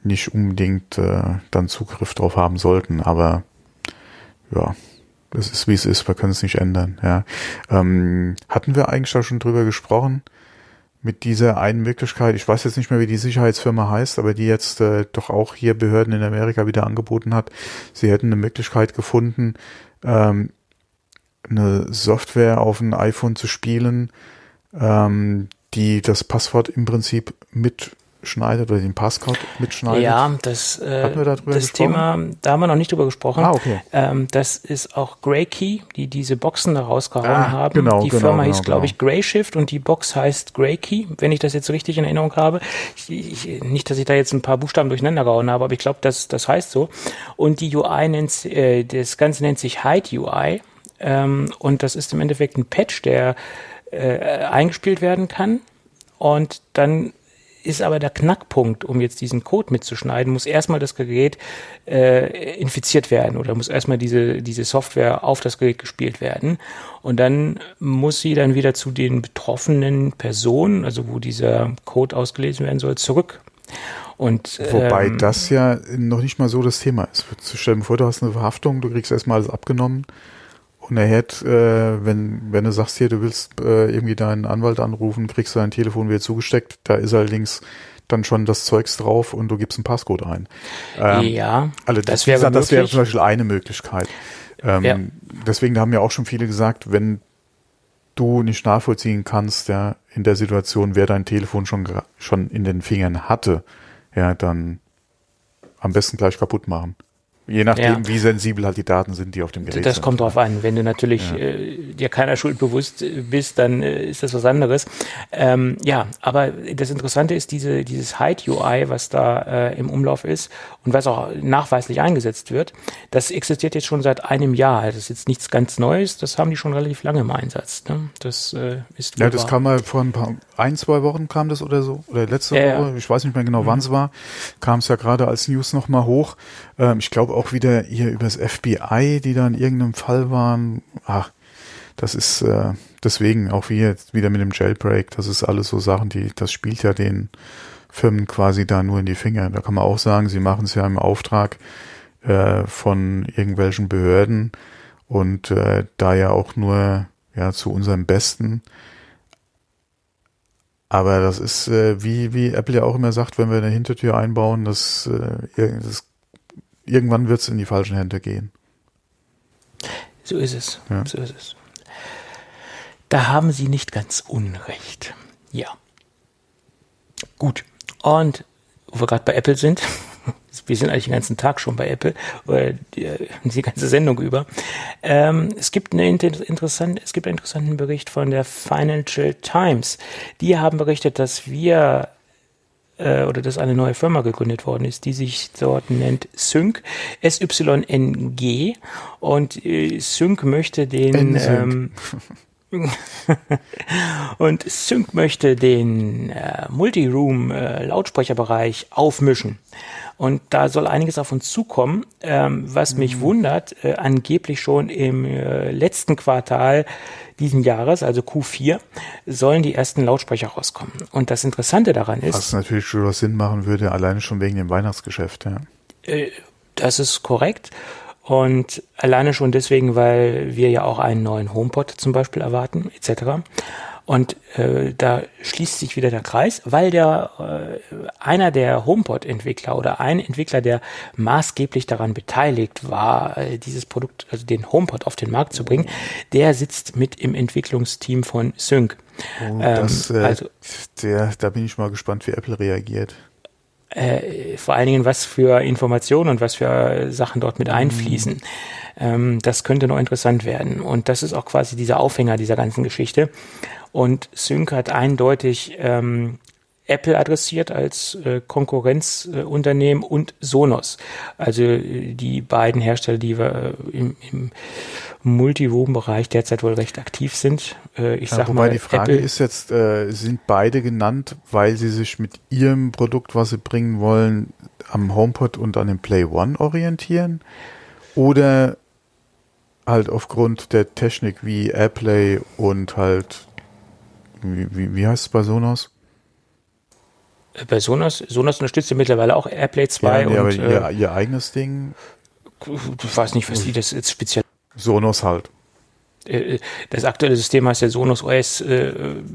nicht unbedingt äh, dann Zugriff drauf haben sollten. Aber ja, es ist wie es ist, wir können es nicht ändern. Ja. Ähm, hatten wir eigentlich da schon drüber gesprochen? Mit dieser einen Möglichkeit, ich weiß jetzt nicht mehr, wie die Sicherheitsfirma heißt, aber die jetzt äh, doch auch hier Behörden in Amerika wieder angeboten hat. Sie hätten eine Möglichkeit gefunden, ähm, eine Software auf ein iPhone zu spielen, ähm, die das Passwort im Prinzip mitschneidet oder den Passcode mitschneidet. Ja, das, äh, da das gesprochen? Thema, da haben wir noch nicht drüber gesprochen. Ah, okay. Ähm, das ist auch Graykey, die diese Boxen da rausgehauen Ah, haben. genau, die genau, Firma genau, hieß, glaube genau. ich, Grayshift und die Box heißt Graykey, wenn ich das jetzt so richtig in Erinnerung habe. Ich, ich, nicht, dass ich da jetzt ein paar Buchstaben durcheinander gehauen habe, aber ich glaube, das, das heißt so. Und die UI nennt, äh, das Ganze nennt sich Hide UI. Ähm, und das ist im Endeffekt ein Patch, der äh, eingespielt werden kann. Und dann ist aber der Knackpunkt, um jetzt diesen Code mitzuschneiden, muss erstmal das Gerät äh, infiziert werden oder muss erstmal diese, diese Software auf das Gerät gespielt werden. Und dann muss sie dann wieder zu den betroffenen Personen, also wo dieser Code ausgelesen werden soll, zurück. Und, Wobei ähm, das ja noch nicht mal so das Thema ist. Stell dir vor, du hast eine Verhaftung, du kriegst erstmal alles abgenommen und er hätte, äh, wenn, wenn du sagst hier, du willst äh, irgendwie deinen Anwalt anrufen, kriegst du dein Telefon wieder zugesteckt, da ist allerdings dann schon das Zeugs drauf und du gibst einen Passcode ein. Ähm, ja, Also das wäre das wäre möglich. zum Beispiel eine Möglichkeit. Ähm, Ja. Deswegen haben ja auch schon viele gesagt, wenn du nicht nachvollziehen kannst, ja, in der Situation, wer dein Telefon schon, schon in den Fingern hatte, ja, dann am besten gleich kaputt machen. Je nachdem, Ja. wie sensibel halt die Daten sind, die auf dem Gerät Das sind. kommt drauf an. Wenn du natürlich äh, dir keiner Schuld bewusst äh, bist, dann äh, ist das was anderes. Ähm, ja, aber das Interessante ist diese, dieses Hide UI, was da äh, im Umlauf ist und was auch nachweislich eingesetzt wird. Das existiert jetzt schon seit einem Jahr. Das ist jetzt nichts ganz Neues. Das haben die schon relativ lange im Einsatz. Ne? Das äh, ist Ja, das wahr. kam mal vor ein paar, ein, zwei Wochen kam das oder so, oder letzte Ja, ja. Woche, ich weiß nicht mehr genau, wann es war, kam es ja gerade als News nochmal hoch. Ähm, ich glaube auch wieder hier übers FBI, die da in irgendeinem Fall waren. Ach, das ist äh, deswegen auch wie jetzt wieder mit dem Jailbreak, das ist alles so Sachen, die, das spielt ja den Firmen quasi da nur in die Finger. Da kann man auch sagen, sie machen es ja im Auftrag äh, von irgendwelchen Behörden und äh, da ja auch nur ja zu unserem Besten. Aber das ist, äh, wie, wie Apple ja auch immer sagt, wenn wir eine Hintertür einbauen, das, äh, das irgendwann wird es in die falschen Hände gehen. So ist es. Ja. So ist es. Da haben Sie nicht ganz Unrecht. Ja. Gut. Und wo wir gerade bei Apple sind, wir sind eigentlich den ganzen Tag schon bei Apple, oder die, die ganze Sendung über. Ähm, es gibt eine inter interessante, es gibt einen interessanten Bericht von der Financial Times. Die haben berichtet, dass wir äh, oder dass eine neue Firma gegründet worden ist, die sich dort nennt Sync, SYNG. Und äh, Sync möchte den ähm, und Sync möchte den äh, Multiroom äh, Lautsprecherbereich aufmischen. Und da soll einiges auf uns zukommen. Ähm, was mhm. mich wundert, äh, angeblich schon im äh, letzten Quartal diesen Jahres, also Q4, sollen die ersten Lautsprecher rauskommen. Und das Interessante daran ist. Was natürlich schon Sinn machen würde, alleine schon wegen dem Weihnachtsgeschäft, ja. Äh, das ist korrekt. Und alleine schon deswegen, weil wir ja auch einen neuen HomePod zum Beispiel erwarten, etc. Und äh, da schließt sich wieder der Kreis, weil der äh, einer der HomePod-Entwickler oder ein Entwickler, der maßgeblich daran beteiligt war, äh, dieses Produkt, also den HomePod auf den Markt zu bringen, der sitzt mit im Entwicklungsteam von Sync. Oh, das, ähm, also, der, da bin ich mal gespannt, wie Apple reagiert. Äh, vor allen Dingen, was für Informationen und was für Sachen dort mit mhm. einfließen. Mhm. Ähm, das könnte noch interessant werden. Und das ist auch quasi dieser Aufhänger dieser ganzen Geschichte. Und Sync hat eindeutig ähm, Apple adressiert als äh, Konkurrenzunternehmen äh, und Sonos. Also äh, die beiden Hersteller, die wir äh, im, im Multiroom-Bereich derzeit wohl recht aktiv sind. Äh, ich ja, sag mal, die Frage Apple ist jetzt, sind beide genannt, weil sie sich mit ihrem Produkt, was sie bringen wollen, am HomePod und an dem Play One orientieren? Oder halt aufgrund der Technik wie AirPlay und halt wie, wie, wie heißt es bei Sonos? Äh, bei Sonos, Sonos unterstützt ja mittlerweile auch AirPlay 2 ja, nee, und aber ihr, ihr eigenes Ding. Ich weiß nicht, was die das jetzt speziell. Sonos halt. Äh, das aktuelle System heißt ja Sonos OS äh,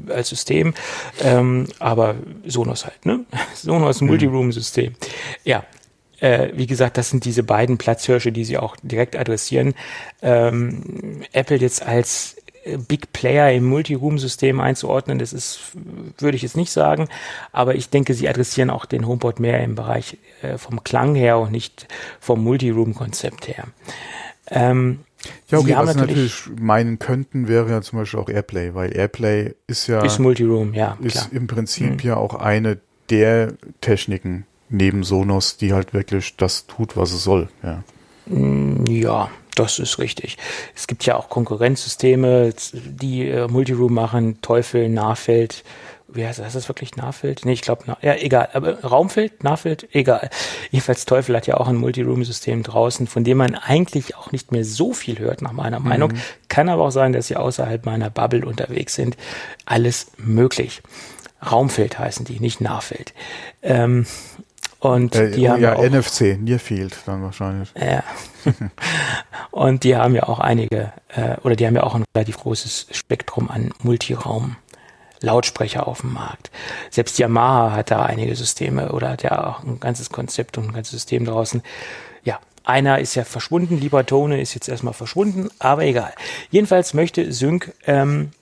als System, ähm, aber Sonos halt, ne? Sonos mhm. Multiroom-System. Ja, äh, wie gesagt, das sind diese beiden Platzhirsche, die sie auch direkt adressieren. Ähm, Apple jetzt als Big Player im Multiroom-System einzuordnen. Das ist, würde ich jetzt nicht sagen, aber ich denke, sie adressieren auch den HomePod mehr im Bereich äh, vom Klang her und nicht vom Multiroom-Konzept her. Ähm, ja, okay, was natürlich, natürlich meinen könnten, wäre ja zum Beispiel auch Airplay, weil Airplay ist ja ist Multiroom, ja, ist klar. im Prinzip mhm. ja auch eine der Techniken neben Sonos, die halt wirklich das tut, was es soll. Ja, ja das ist richtig. Es gibt ja auch Konkurrenzsysteme, die äh, Multiroom machen, Teufel, Nahfeld. Wie heißt das? Ist das wirklich Nahfeld? Nee, ich glaube, ja, egal. Aber Raumfeld, Nahfeld, egal. Jedenfalls Teufel hat ja auch ein Multiroom-System draußen, von dem man eigentlich auch nicht mehr so viel hört, nach meiner mhm. Meinung. Kann aber auch sein, dass sie außerhalb meiner Bubble unterwegs sind. Alles möglich. Raumfeld heißen die, nicht Nahfeld. Ähm, und äh, die oh, haben ja, auch, NFC, Near Field dann wahrscheinlich. Ja. und die haben ja auch einige, äh, oder die haben ja auch ein relativ großes Spektrum an Multiraum. Lautsprecher auf dem Markt. Selbst Yamaha hat da einige Systeme oder hat ja auch ein ganzes Konzept und ein ganzes System draußen. Ja, einer ist ja verschwunden, Libertone ist jetzt erstmal verschwunden, aber egal. Jedenfalls möchte Sync ähm,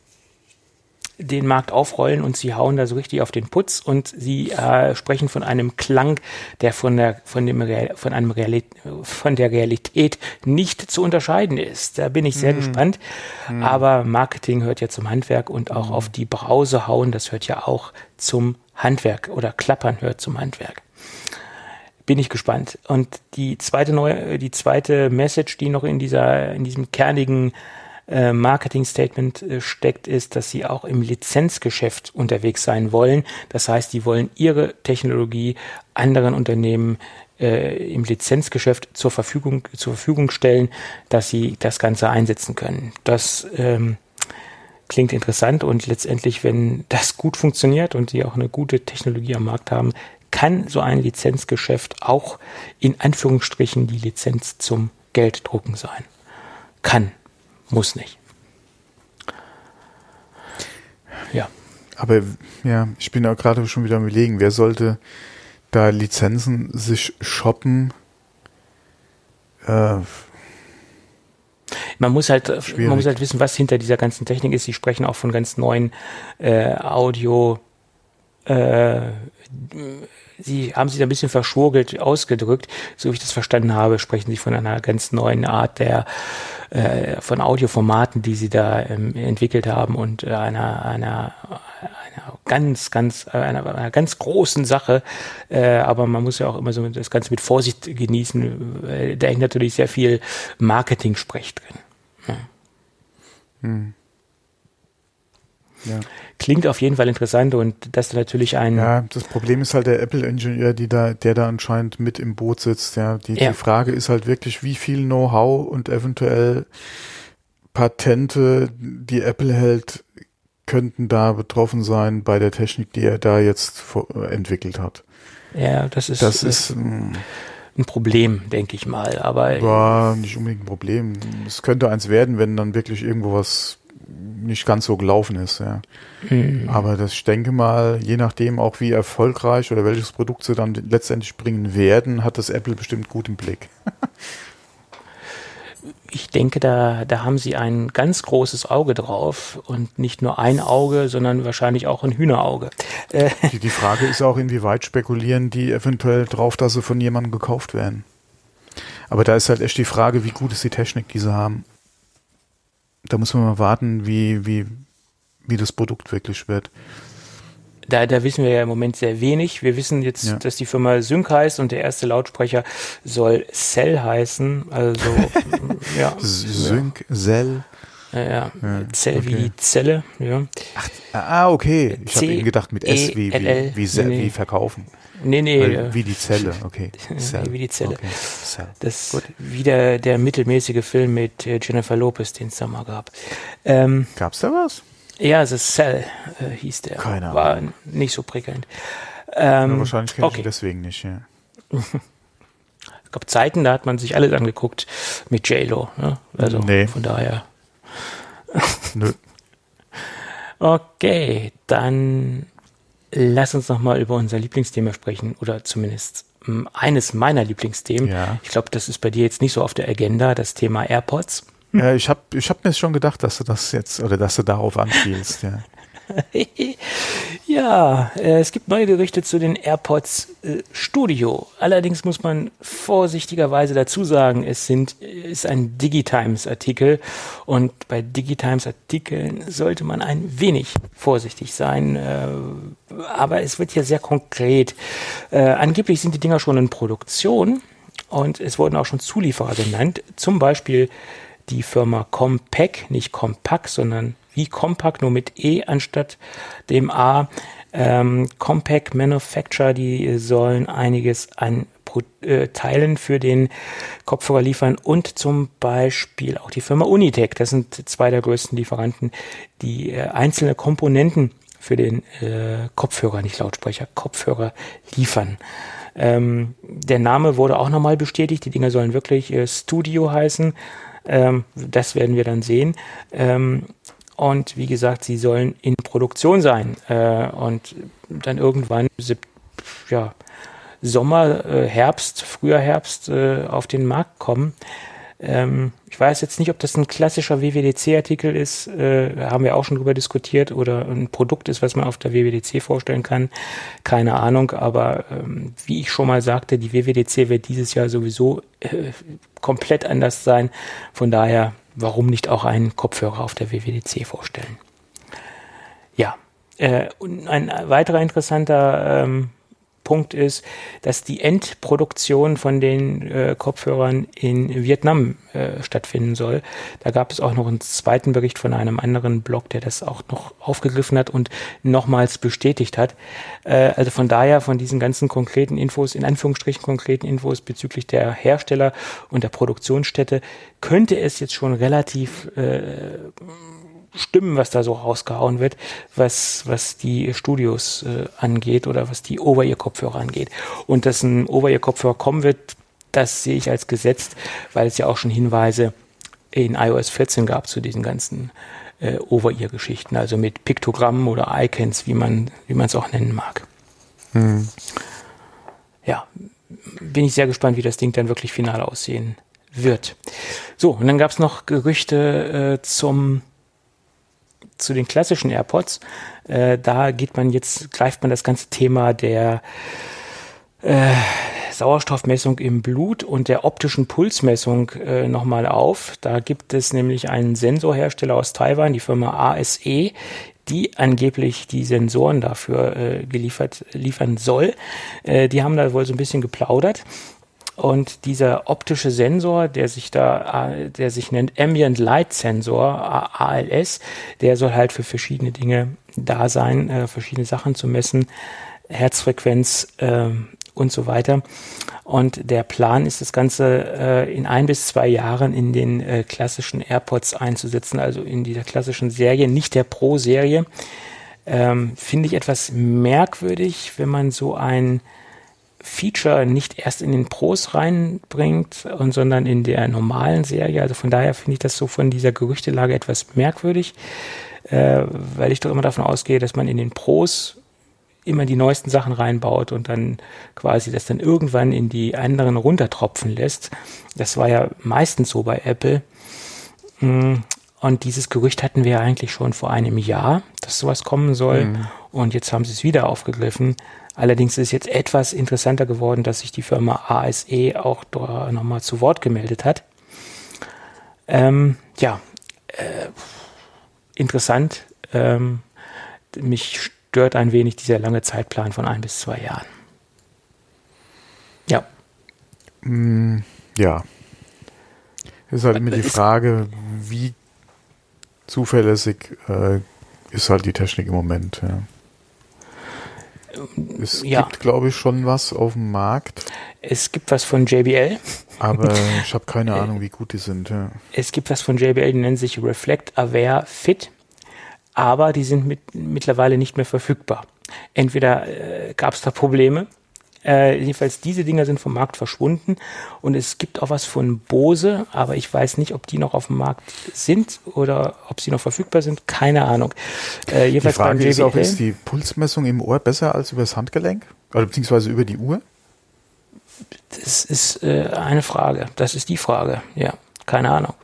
den Markt aufrollen und sie hauen da so richtig auf den Putz und sie äh, sprechen von einem Klang, der von der von dem Real, von einem Realität, von der Realität nicht zu unterscheiden ist. Da bin ich sehr mm. gespannt. Mm. Aber Marketing hört ja zum Handwerk und auch mm. auf die Brause hauen, das hört ja auch zum Handwerk oder Klappern hört zum Handwerk. Bin ich gespannt. Und die zweite neue, die zweite Message, die noch in dieser in diesem kernigen äh, Marketing-Statement äh, steckt, ist, dass sie auch im Lizenzgeschäft unterwegs sein wollen. Das heißt, die wollen ihre Technologie anderen Unternehmen äh, im Lizenzgeschäft zur Verfügung, zur Verfügung stellen, dass sie das Ganze einsetzen können. Das ähm, klingt interessant und letztendlich, wenn das gut funktioniert und sie auch eine gute Technologie am Markt haben, kann so ein Lizenzgeschäft auch in Anführungsstrichen die Lizenz zum Gelddrucken sein. Kann. Muss nicht. Ja. Aber ja, ich bin auch gerade schon wieder am überlegen, wer sollte da Lizenzen sich shoppen? Äh, man muss halt, schwierig. man muss halt wissen, was hinter dieser ganzen Technik ist. Sie sprechen auch von ganz neuen äh, Audio, äh, Sie haben sich ein bisschen verschwurgelt ausgedrückt. So wie ich das verstanden habe, sprechen Sie von einer ganz neuen Art der äh, von Audioformaten, die Sie da ähm, entwickelt haben und äh, einer, einer, einer ganz, ganz, äh, einer, einer ganz großen Sache. Äh, aber man muss ja auch immer so das Ganze mit Vorsicht genießen. Da hängt natürlich sehr viel Marketing-Sprech drin. Ja. Hm. Ja. Klingt auf jeden Fall interessant und das natürlich ein. Ja, das Problem ist halt der Apple-Ingenieur, da, der da anscheinend mit im Boot sitzt. Ja, die, ja. die Frage ist halt wirklich, wie viel Know-how und eventuell Patente, die Apple hält, könnten da betroffen sein bei der Technik, die er da jetzt entwickelt hat. Ja, das ist, das ist ein, ein Problem, denke ich mal. Aber war nicht unbedingt ein Problem. Es könnte eins werden, wenn dann wirklich irgendwo was nicht ganz so gelaufen ist. Ja. Mhm. Aber das, ich denke mal, je nachdem auch wie erfolgreich oder welches Produkt sie dann letztendlich bringen werden, hat das Apple bestimmt gut im Blick. ich denke, da, da haben sie ein ganz großes Auge drauf und nicht nur ein Auge, sondern wahrscheinlich auch ein Hühnerauge. Äh, die, die Frage ist auch, inwieweit spekulieren die eventuell drauf, dass sie von jemandem gekauft werden. Aber da ist halt echt die Frage, wie gut ist die Technik, die sie haben da muss man mal warten, wie, wie, wie das Produkt wirklich wird. Da, da wissen wir ja im Moment sehr wenig. Wir wissen jetzt, ja. dass die Firma Sync heißt und der erste Lautsprecher soll Cell heißen. Also ja. Sync, Cell. Ja, ja. Zell okay. wie die Zelle, ja. Ach, ah, okay. Ich habe eben gedacht mit S wie, wie, wie, wie, wie verkaufen. Nee, nee. Äh, wie die Zelle, okay. nee, wie die Zelle. Okay. Das ist wieder der mittelmäßige Film mit äh, Jennifer Lopez, den es da mal gab. Ähm, Gab's da was? Ja, The Cell äh, hieß der. Keine Ahnung. War nicht so prickelnd. Ähm, ja, wahrscheinlich kenne okay. ich deswegen nicht, ja. es gab Zeiten, da hat man sich alles angeguckt mit J-Lo. Ne? Also nee. von daher. Nö. Okay, dann lass uns noch mal über unser Lieblingsthema sprechen oder zumindest hm, eines meiner Lieblingsthemen. Ja. Ich glaube, das ist bei dir jetzt nicht so auf der Agenda, das Thema AirPods. Ja, ich habe ich hab mir schon gedacht, dass du das jetzt oder dass du darauf anspielst. Ja. ja, äh, es gibt neue Gerüchte zu den AirPods äh, Studio. Allerdings muss man vorsichtigerweise dazu sagen, es sind, ist ein Digitimes-Artikel und bei Digitimes-Artikeln sollte man ein wenig vorsichtig sein. Äh, aber es wird hier sehr konkret. Äh, angeblich sind die Dinger schon in Produktion und es wurden auch schon Zulieferer genannt. Zum Beispiel die Firma Compaq, nicht Compaq, sondern wie Compaq, nur mit E anstatt dem A. Ähm, Compaq Manufacturer, die sollen einiges an äh, Teilen für den Kopfhörer liefern und zum Beispiel auch die Firma Unitec. Das sind zwei der größten Lieferanten, die äh, einzelne Komponenten für den äh, Kopfhörer, nicht Lautsprecher, Kopfhörer liefern. Ähm, der Name wurde auch nochmal bestätigt. Die Dinger sollen wirklich äh, Studio heißen. Ähm, das werden wir dann sehen. Ähm, und wie gesagt, sie sollen in Produktion sein äh, und dann irgendwann ja, Sommer, äh, Herbst, früher Herbst äh, auf den Markt kommen. Ähm, ich weiß jetzt nicht, ob das ein klassischer WWDC-Artikel ist, äh, haben wir auch schon drüber diskutiert, oder ein Produkt ist, was man auf der WWDC vorstellen kann. Keine Ahnung, aber ähm, wie ich schon mal sagte, die WWDC wird dieses Jahr sowieso äh, komplett anders sein. Von daher warum nicht auch einen Kopfhörer auf der WWDC vorstellen? Ja, äh, und ein weiterer interessanter ähm, Punkt ist, dass die Endproduktion von den äh, Kopfhörern in Vietnam äh, stattfinden soll. Da gab es auch noch einen zweiten Bericht von einem anderen Blog, der das auch noch aufgegriffen hat und nochmals bestätigt hat. Äh, also von daher, von diesen ganzen konkreten Infos, in Anführungsstrichen konkreten Infos bezüglich der Hersteller und der Produktionsstätte, könnte es jetzt schon relativ äh, stimmen, was da so rausgehauen wird, was, was die Studios äh, angeht oder was die Over-Ear-Kopfhörer angeht. Und dass ein Over-Ear-Kopfhörer kommen wird, das sehe ich als gesetzt, weil es ja auch schon Hinweise in iOS 14 gab zu diesen ganzen äh, Over-Ear-Geschichten, also mit Piktogrammen oder Icons, wie man wie man es auch nennen mag. Hm. Ja, bin ich sehr gespannt, wie das Ding dann wirklich final aussehen wird. So, und dann gab es noch Gerüchte äh, zum zu den klassischen AirPods. Äh, da geht man jetzt, greift man das ganze Thema der, äh, Sauerstoffmessung im Blut und der optischen Pulsmessung äh, nochmal auf. Da gibt es nämlich einen Sensorhersteller aus Taiwan, die Firma ASE, die angeblich die Sensoren dafür äh, geliefert liefern soll. Äh, die haben da wohl so ein bisschen geplaudert. Und dieser optische Sensor, der sich da, äh, der sich nennt Ambient Light Sensor, ALS, der soll halt für verschiedene Dinge da sein, äh, verschiedene Sachen zu messen, Herzfrequenz äh, und so weiter. Und der Plan ist, das Ganze äh, in ein bis zwei Jahren in den äh, klassischen AirPods einzusetzen, also in dieser klassischen Serie, nicht der Pro-Serie. Ähm, Finde ich etwas merkwürdig, wenn man so ein Feature nicht erst in den Pros reinbringt, und, sondern in der normalen Serie. Also von daher finde ich das so von dieser Gerüchtelage etwas merkwürdig, äh, weil ich doch immer davon ausgehe, dass man in den Pros immer die neuesten Sachen reinbaut und dann quasi das dann irgendwann in die anderen runtertropfen lässt. Das war ja meistens so bei Apple. Und dieses Gerücht hatten wir ja eigentlich schon vor einem Jahr, dass sowas kommen soll. Mhm. Und jetzt haben sie es wieder aufgegriffen. Allerdings ist es jetzt etwas interessanter geworden, dass sich die Firma ASE auch da nochmal zu Wort gemeldet hat. Ähm, ja, äh, interessant. Ähm, mich stört ein wenig dieser lange Zeitplan von ein bis zwei Jahren. Ja. Mm, ja. Ist halt immer die Frage, wie zuverlässig äh, ist halt die Technik im Moment. Ja. Es ja. gibt, glaube ich, schon was auf dem Markt. Es gibt was von JBL. Aber ich habe keine Ahnung, wie gut die sind. Ja. Es gibt was von JBL, die nennen sich Reflect Aware Fit aber die sind mit, mittlerweile nicht mehr verfügbar. Entweder äh, gab es da Probleme, äh, jedenfalls diese Dinger sind vom Markt verschwunden und es gibt auch was von Bose, aber ich weiß nicht, ob die noch auf dem Markt sind oder ob sie noch verfügbar sind. Keine Ahnung. Äh, jedenfalls die Frage ist auch, ist die Pulsmessung im Ohr besser als über das Handgelenk? Oder beziehungsweise über die Uhr? Das ist äh, eine Frage. Das ist die Frage. Ja, keine Ahnung.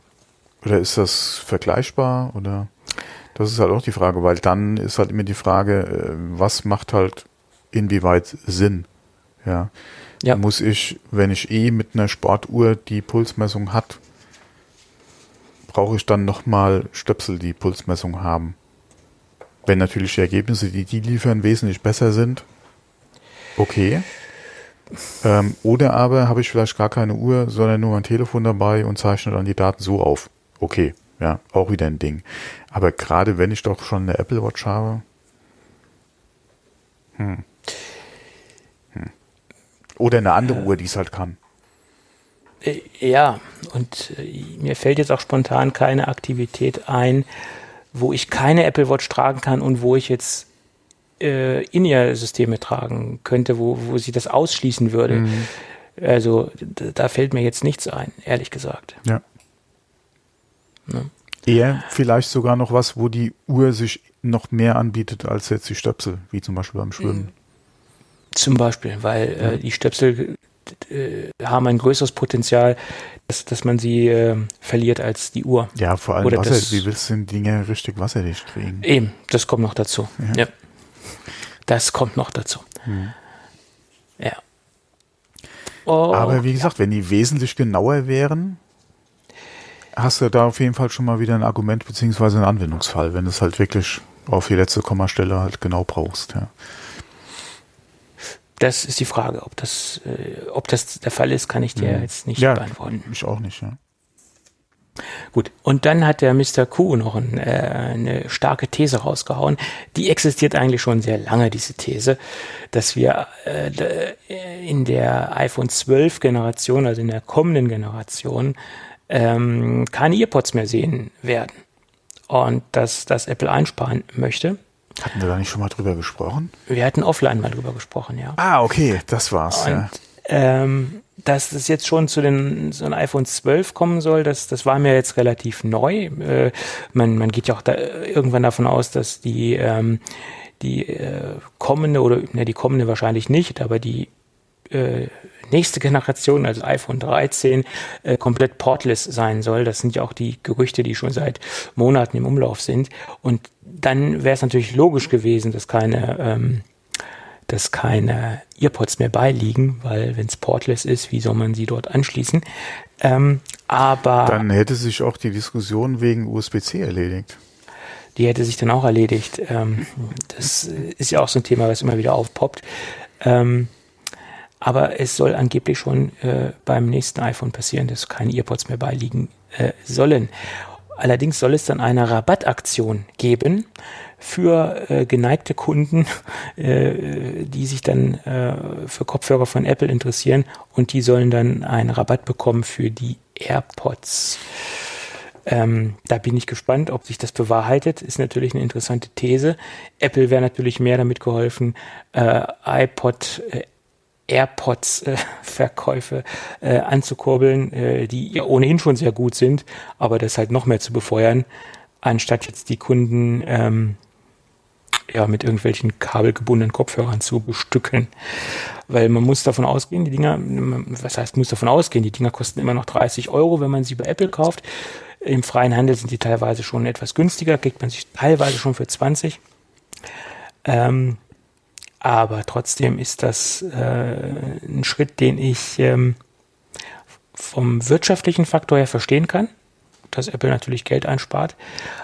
Oder ist das vergleichbar oder? Das ist halt auch die Frage, weil dann ist halt immer die Frage, äh, was macht halt inwieweit Sinn? Ja. ja. Muss ich, wenn ich eh mit einer Sportuhr die Pulsmessung hat, brauche ich dann nochmal Stöpsel, die Pulsmessung haben? Wenn natürlich die Ergebnisse, die die liefern, wesentlich besser sind, okay. Ähm, oder aber habe ich vielleicht gar keine Uhr, sondern nur mein Telefon dabei und zeichne dann die Daten so auf. Okay. Ja, auch wieder ein Ding. Aber gerade wenn ich doch schon eine Apple Watch habe. Hm. Hm. Oder eine andere äh, Uhr, die es halt kann. Äh, ja, und äh, mir fällt jetzt auch spontan keine Aktivität ein, wo ich keine Apple Watch tragen kann und wo ich jetzt äh, In-Ear-Systeme tragen könnte, wo, wo sie das ausschließen würde. Mhm. Also da fällt mir jetzt nichts ein, ehrlich gesagt. Ja. Ne? Eher vielleicht sogar noch was, wo die Uhr sich noch mehr anbietet als jetzt die Stöpsel, wie zum Beispiel beim Schwimmen. Zum Beispiel, weil äh, ja. die Stöpsel äh, haben ein größeres Potenzial, dass, dass man sie äh, verliert als die Uhr. Ja, vor allem Oder Wasser. Das, wie willst du denn Dinge richtig wasserdicht kriegen? Eben, das kommt noch dazu. Ja. ja. Das kommt noch dazu. Hm. Ja. Oh, Aber wie gesagt, wenn die wesentlich genauer wären, hast du da auf jeden Fall schon mal wieder ein Argument beziehungsweise einen Anwendungsfall, wenn du es halt wirklich auf die letzte Kommastelle halt genau brauchst. Ja. Das ist die Frage, ob das, äh, ob das der Fall ist, kann ich dir ja. jetzt nicht ja, beantworten. Ich auch nicht, ja. Gut, und dann hat der Mr. Q noch ein, äh, eine starke These rausgehauen. Die existiert eigentlich schon sehr lange, diese These, dass wir äh, in der iPhone 12 Generation, also in der kommenden Generation, ähm, keine Earpods mehr sehen werden. Und dass das Apple einsparen möchte. Hatten wir da nicht schon mal drüber gesprochen? Wir hatten offline mal drüber gesprochen, ja. Ah, okay, das war's. Und, ja. ähm, dass das jetzt schon zu den so ein iPhone 12 kommen soll, das, das war mir jetzt relativ neu. Äh, man, man geht ja auch da irgendwann davon aus, dass die, ähm, die äh, kommende oder ne, die kommende wahrscheinlich nicht, aber die äh, nächste Generation, also iPhone 13, äh, komplett portless sein soll. Das sind ja auch die Gerüchte, die schon seit Monaten im Umlauf sind. Und dann wäre es natürlich logisch gewesen, dass keine, ähm, dass keine Earpods mehr beiliegen, weil wenn es portless ist, wie soll man sie dort anschließen? Ähm, aber dann hätte sich auch die Diskussion wegen USB-C erledigt. Die hätte sich dann auch erledigt. Ähm, das ist ja auch so ein Thema, was immer wieder aufpoppt. Ähm, aber es soll angeblich schon äh, beim nächsten iPhone passieren, dass keine Earpods mehr beiliegen äh, sollen. Allerdings soll es dann eine Rabattaktion geben für äh, geneigte Kunden, äh, die sich dann äh, für Kopfhörer von Apple interessieren und die sollen dann einen Rabatt bekommen für die AirPods. Ähm, da bin ich gespannt, ob sich das bewahrheitet. Ist natürlich eine interessante These. Apple wäre natürlich mehr damit geholfen, äh, iPod äh, AirPods-Verkäufe äh, äh, anzukurbeln, äh, die ja ohnehin schon sehr gut sind, aber das halt noch mehr zu befeuern, anstatt jetzt die Kunden ähm, ja, mit irgendwelchen kabelgebundenen Kopfhörern zu bestücken. Weil man muss davon ausgehen, die Dinger, was heißt, muss davon ausgehen, die Dinger kosten immer noch 30 Euro, wenn man sie bei Apple kauft. Im freien Handel sind die teilweise schon etwas günstiger, kriegt man sich teilweise schon für 20. Ähm, aber trotzdem ist das äh, ein Schritt, den ich ähm, vom wirtschaftlichen Faktor her verstehen kann, dass Apple natürlich Geld einspart,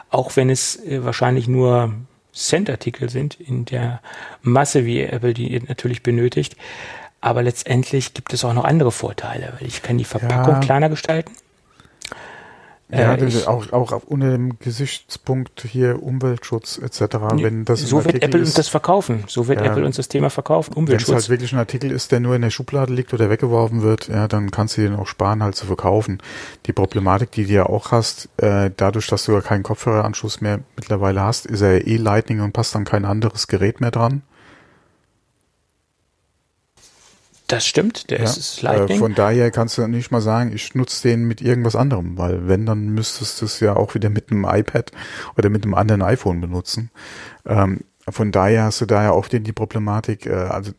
auch wenn es äh, wahrscheinlich nur Cent-Artikel sind in der Masse, wie Apple die natürlich benötigt. Aber letztendlich gibt es auch noch andere Vorteile, weil ich kann die Verpackung ja. kleiner gestalten. Ja, äh, auch, auch unter dem Gesichtspunkt hier Umweltschutz etc. Wenn das so wird Apple ist, uns das verkaufen. So wird ja, Apple uns das Thema verkaufen. Umweltschutz. Wenn es halt wirklich ein Artikel ist, der nur in der Schublade liegt oder weggeworfen wird, ja, dann kannst du den auch sparen, halt zu verkaufen. Die Problematik, die du ja auch hast, äh, dadurch, dass du ja keinen Kopfhöreranschluss mehr mittlerweile hast, ist er eh Lightning und passt dann kein anderes Gerät mehr dran. Das stimmt, der ja, ist Lightning. Äh, von daher kannst du nicht mal sagen, ich nutze den mit irgendwas anderem, weil wenn, dann müsstest du es ja auch wieder mit einem iPad oder mit einem anderen iPhone benutzen. Ähm, von daher hast du da ja auch die, die Problematik, äh, also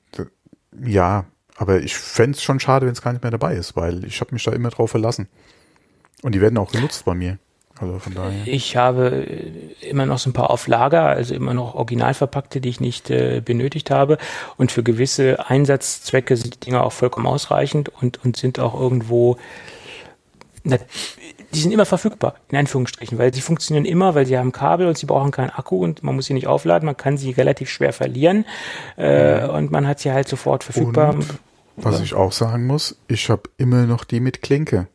ja, aber ich fände es schon schade, wenn es gar nicht mehr dabei ist, weil ich habe mich da immer drauf verlassen. Und die werden auch genutzt bei mir. Also von daher. Ich habe äh, immer noch so ein paar auf Lager, also immer noch original verpackte, die ich nicht äh, benötigt habe. Und für gewisse Einsatzzwecke sind die Dinger auch vollkommen ausreichend und, und sind auch irgendwo, die sind immer verfügbar, in Anführungsstrichen, weil sie funktionieren immer, weil sie haben Kabel und sie brauchen keinen Akku und man muss sie nicht aufladen, man kann sie relativ schwer verlieren äh, und man hat sie halt sofort verfügbar. Und, was ich auch sagen muss, ich habe immer noch die mit Klinke.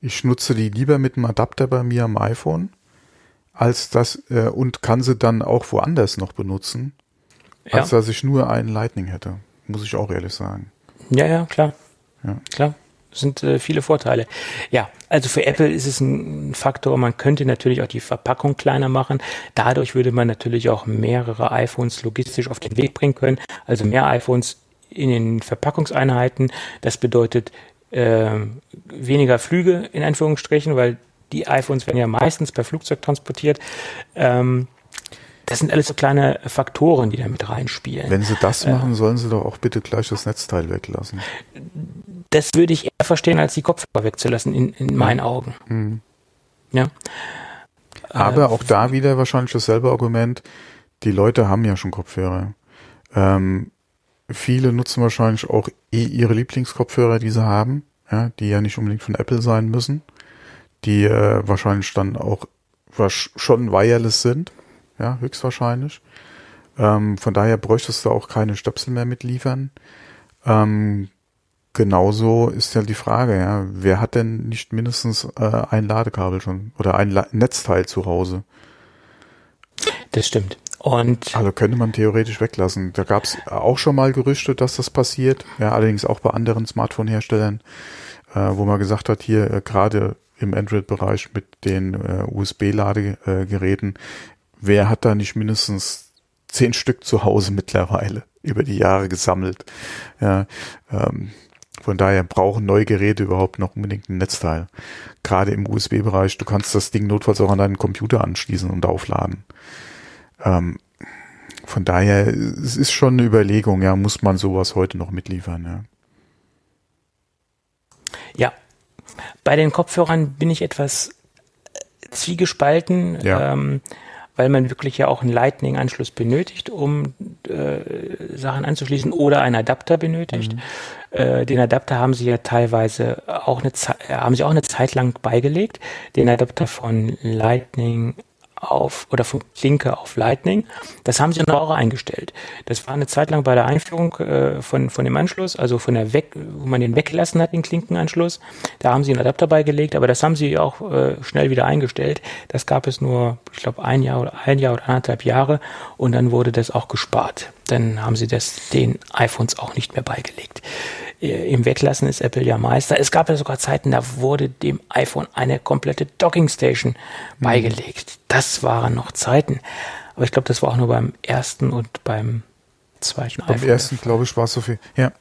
Ich nutze die lieber mit einem Adapter bei mir am iPhone, als das äh, und kann sie dann auch woanders noch benutzen, ja. als dass ich nur einen Lightning hätte. Muss ich auch ehrlich sagen. Ja, ja, klar. Ja. Klar. Das sind äh, viele Vorteile. Ja, also für Apple ist es ein Faktor. Man könnte natürlich auch die Verpackung kleiner machen. Dadurch würde man natürlich auch mehrere iPhones logistisch auf den Weg bringen können. Also mehr iPhones in den Verpackungseinheiten. Das bedeutet äh, weniger Flüge in Anführungsstrichen, weil die iPhones werden ja meistens per Flugzeug transportiert. Ähm, das sind alles so kleine Faktoren, die da mit reinspielen. Wenn sie das machen, äh, sollen sie doch auch bitte gleich das Netzteil weglassen. Das würde ich eher verstehen, als die Kopfhörer wegzulassen, in, in meinen Augen. Mhm. Ja. Aber äh, auch da wieder wahrscheinlich dasselbe Argument. Die Leute haben ja schon Kopfhörer. Ähm, viele nutzen wahrscheinlich auch eh ihre Lieblingskopfhörer, die sie haben, ja, die ja nicht unbedingt von Apple sein müssen, die äh, wahrscheinlich dann auch schon wireless sind, ja, höchstwahrscheinlich. Ähm, von daher bräuchtest du auch keine Stöpsel mehr mitliefern. Ähm, genauso ist ja die Frage, ja, wer hat denn nicht mindestens äh, ein Ladekabel schon oder ein La Netzteil zu Hause? Das stimmt. Und also könnte man theoretisch weglassen. Da gab es auch schon mal Gerüchte, dass das passiert. Ja, allerdings auch bei anderen Smartphone-Herstellern, äh, wo man gesagt hat, hier äh, gerade im Android-Bereich mit den äh, USB-Ladegeräten, wer hat da nicht mindestens zehn Stück zu Hause mittlerweile über die Jahre gesammelt? Ja, ähm, von daher brauchen neue Geräte überhaupt noch unbedingt ein Netzteil. Gerade im USB-Bereich, du kannst das Ding notfalls auch an deinen Computer anschließen und aufladen. Ähm, von daher, es ist schon eine Überlegung, ja, muss man sowas heute noch mitliefern, ja. Ja, bei den Kopfhörern bin ich etwas äh, zwiegespalten, ja. ähm, weil man wirklich ja auch einen Lightning-Anschluss benötigt, um äh, Sachen anzuschließen oder einen Adapter benötigt. Mhm. Äh, den Adapter haben sie ja teilweise auch eine Ze haben sie auch eine Zeit lang beigelegt. Den Adapter von Lightning auf oder von Klinke auf Lightning. Das haben sie noch auch eingestellt. Das war eine Zeit lang bei der Einführung äh, von, von dem Anschluss, also von der weg, wo man den weggelassen hat, den Klinkenanschluss. Da haben sie einen Adapter beigelegt, aber das haben sie auch äh, schnell wieder eingestellt. Das gab es nur, ich glaube, ein Jahr oder ein Jahr oder anderthalb Jahre und dann wurde das auch gespart. Dann haben sie das den iPhones auch nicht mehr beigelegt. Äh, im Weglassen ist Apple ja Meister. Es gab ja sogar Zeiten, da wurde dem iPhone eine komplette Dockingstation mhm. beigelegt. Das waren noch Zeiten. Aber ich glaube, das war auch nur beim ersten und beim zweiten beim iPhone. Beim ersten, glaube ich, war es so viel. Ja.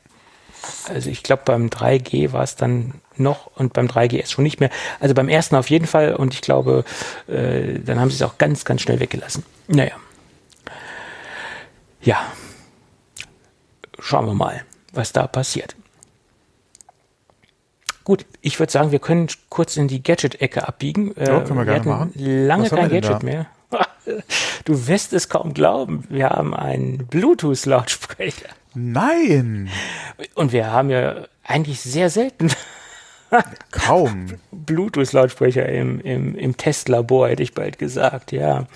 Also ich glaube, beim 3G war es dann noch und beim 3GS schon nicht mehr. Also beim ersten auf jeden Fall und ich glaube, äh, dann haben sie es auch ganz, ganz schnell weggelassen. Naja. Ja. Schauen wir mal, was da passiert. Gut, ich würde sagen, wir können kurz in die Gadget-Ecke abbiegen. Ja, können wir, wir gerne machen. Lange kein Gadget mehr. Du wirst es kaum glauben. Wir haben einen Bluetooth-Lautsprecher. Nein! Und wir haben ja eigentlich sehr selten Kaum. Bluetooth-Lautsprecher im, im, im Testlabor, hätte ich bald gesagt, ja.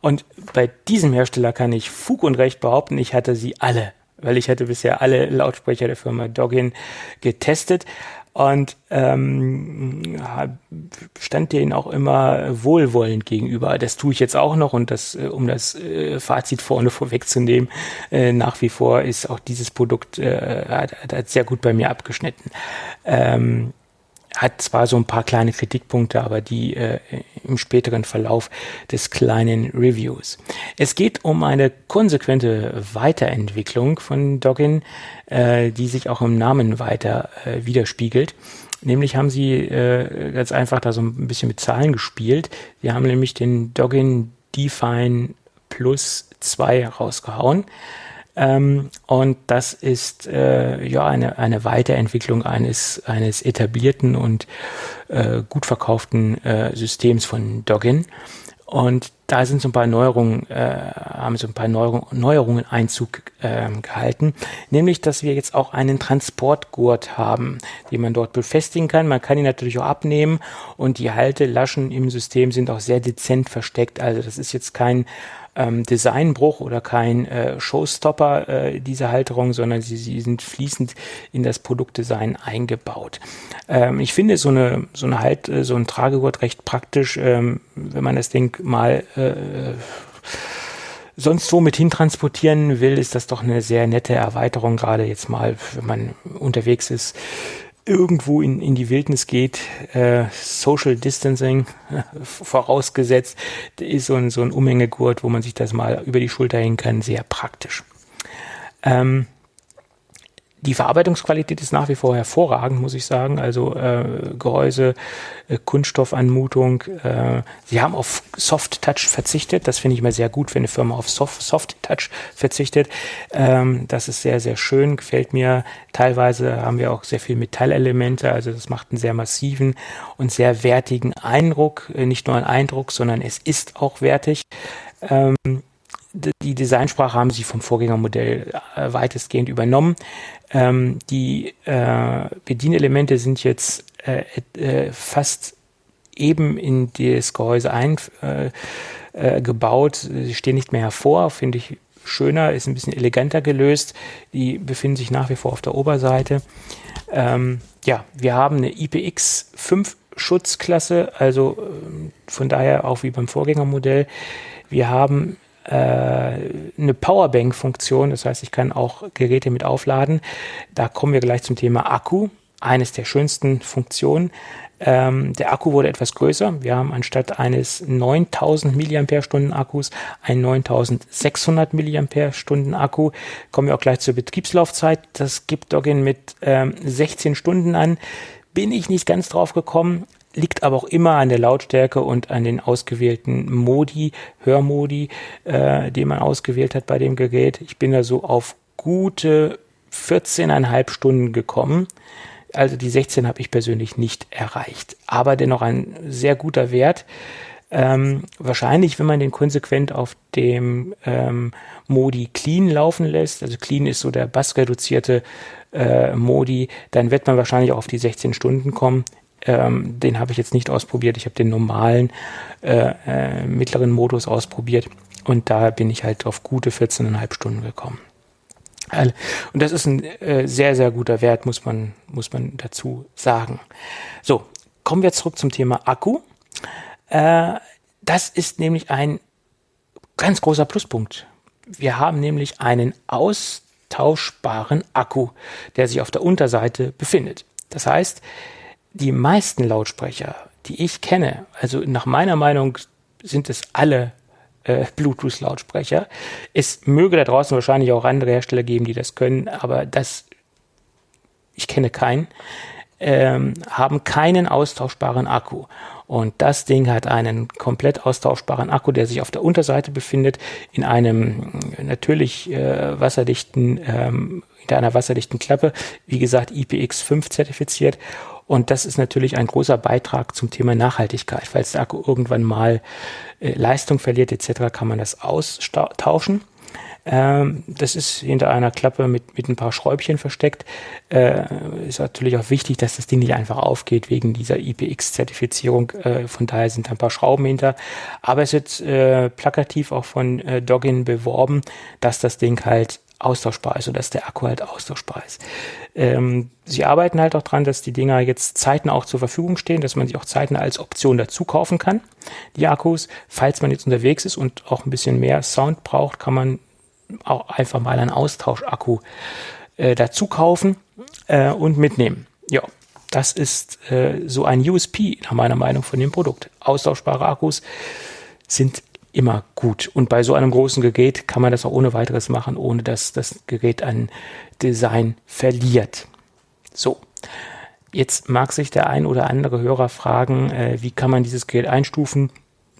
Und bei diesem Hersteller kann ich Fug und Recht behaupten, ich hatte sie alle, weil ich hatte bisher alle Lautsprecher der Firma Doggin getestet und ähm, stand denen auch immer wohlwollend gegenüber. Das tue ich jetzt auch noch und das, äh, um das äh, Fazit vorne vorwegzunehmen, äh, nach wie vor ist auch dieses Produkt äh, hat, hat sehr gut bei mir abgeschnitten. Ähm, hat zwar so ein paar kleine Kritikpunkte, aber die äh, im späteren Verlauf des kleinen Reviews. Es geht um eine konsequente Weiterentwicklung von Doggin, äh, die sich auch im Namen weiter äh, widerspiegelt. Nämlich haben sie äh, ganz einfach da so ein bisschen mit Zahlen gespielt. Sie haben nämlich den Doggin Define Plus 2 rausgehauen. Ähm, und das ist äh, ja eine, eine Weiterentwicklung eines, eines etablierten und äh, gut verkauften äh, Systems von Doggin. Und da sind so ein paar Neuerungen, äh, haben so ein paar Neuerungen, Einzug äh, gehalten. Nämlich, dass wir jetzt auch einen Transportgurt haben, den man dort befestigen kann. Man kann ihn natürlich auch abnehmen und die Haltelaschen im System sind auch sehr dezent versteckt. Also das ist jetzt kein ähm, Designbruch oder kein äh, Showstopper, äh, diese Halterung, sondern sie, sie sind fließend in das Produktdesign eingebaut. Ähm, ich finde so eine, so eine halt, äh, so ein Tragegurt recht praktisch, ähm, wenn man das Ding mal äh, sonst wo mit hintransportieren will, ist das doch eine sehr nette Erweiterung, gerade jetzt mal, wenn man unterwegs ist irgendwo in, in die Wildnis geht, äh, Social Distancing vorausgesetzt, ist so ein, so ein Umhängegurt, wo man sich das mal über die Schulter hängen kann, sehr praktisch. Ähm, die Verarbeitungsqualität ist nach wie vor hervorragend, muss ich sagen. Also äh, Gehäuse, äh, Kunststoffanmutung. Äh, sie haben auf Soft Touch verzichtet. Das finde ich immer sehr gut, wenn eine Firma auf Soft, Soft Touch verzichtet. Ähm, das ist sehr, sehr schön, gefällt mir. Teilweise haben wir auch sehr viel Metallelemente. Also das macht einen sehr massiven und sehr wertigen Eindruck. Äh, nicht nur ein Eindruck, sondern es ist auch wertig. Ähm, die Designsprache haben sie vom Vorgängermodell äh, weitestgehend übernommen. Ähm, die äh, Bedienelemente sind jetzt äh, äh, fast eben in das Gehäuse eingebaut. Äh, äh, sie stehen nicht mehr hervor, finde ich schöner, ist ein bisschen eleganter gelöst. Die befinden sich nach wie vor auf der Oberseite. Ähm, ja, wir haben eine IPX5 Schutzklasse, also ähm, von daher auch wie beim Vorgängermodell. Wir haben eine Powerbank-Funktion, das heißt, ich kann auch Geräte mit aufladen. Da kommen wir gleich zum Thema Akku, eines der schönsten Funktionen. Ähm, der Akku wurde etwas größer. Wir haben anstatt eines 9000 mAh Akkus einen 9600 mAh Akku. Kommen wir auch gleich zur Betriebslaufzeit. Das gibt Doggin mit ähm, 16 Stunden an. Bin ich nicht ganz drauf gekommen, liegt aber auch immer an der Lautstärke und an den ausgewählten Modi, Hörmodi, äh, die man ausgewählt hat bei dem Gerät. Ich bin da so auf gute 14,5 Stunden gekommen. Also die 16 habe ich persönlich nicht erreicht. Aber dennoch ein sehr guter Wert. Ähm, wahrscheinlich, wenn man den konsequent auf dem ähm, Modi Clean laufen lässt, also Clean ist so der bassreduzierte äh, Modi, dann wird man wahrscheinlich auch auf die 16 Stunden kommen. Ähm, den habe ich jetzt nicht ausprobiert. Ich habe den normalen äh, äh, mittleren Modus ausprobiert und da bin ich halt auf gute 14,5 Stunden gekommen. Und das ist ein äh, sehr, sehr guter Wert, muss man, muss man dazu sagen. So, kommen wir zurück zum Thema Akku. Äh, das ist nämlich ein ganz großer Pluspunkt. Wir haben nämlich einen austauschbaren Akku, der sich auf der Unterseite befindet. Das heißt, die meisten Lautsprecher, die ich kenne, also nach meiner Meinung sind es alle äh, Bluetooth-Lautsprecher. Es möge da draußen wahrscheinlich auch andere Hersteller geben, die das können, aber das, ich kenne keinen, ähm, haben keinen austauschbaren Akku. Und das Ding hat einen komplett austauschbaren Akku, der sich auf der Unterseite befindet, in einem natürlich äh, wasserdichten, ähm, in einer wasserdichten Klappe, wie gesagt IPX5 zertifiziert. Und das ist natürlich ein großer Beitrag zum Thema Nachhaltigkeit. Falls der Akku irgendwann mal äh, Leistung verliert etc., kann man das austauschen. Ähm, das ist hinter einer Klappe mit, mit ein paar Schräubchen versteckt. Äh, ist natürlich auch wichtig, dass das Ding nicht einfach aufgeht wegen dieser IPX-Zertifizierung. Äh, von daher sind da ein paar Schrauben hinter. Aber es wird äh, plakativ auch von äh, Doggin beworben, dass das Ding halt austauschbar ist und dass der Akku halt austauschbar ist. Ähm, sie arbeiten halt auch dran, dass die Dinger jetzt zeitnah auch zur Verfügung stehen, dass man sie auch zeitnah als Option dazu kaufen kann, die Akkus. Falls man jetzt unterwegs ist und auch ein bisschen mehr Sound braucht, kann man auch einfach mal einen Austauschakku äh, dazu kaufen äh, und mitnehmen. Ja, das ist äh, so ein USP nach meiner Meinung von dem Produkt. Austauschbare Akkus sind immer gut. Und bei so einem großen Gerät kann man das auch ohne weiteres machen, ohne dass das Gerät an Design verliert. So. Jetzt mag sich der ein oder andere Hörer fragen, äh, wie kann man dieses Gerät einstufen?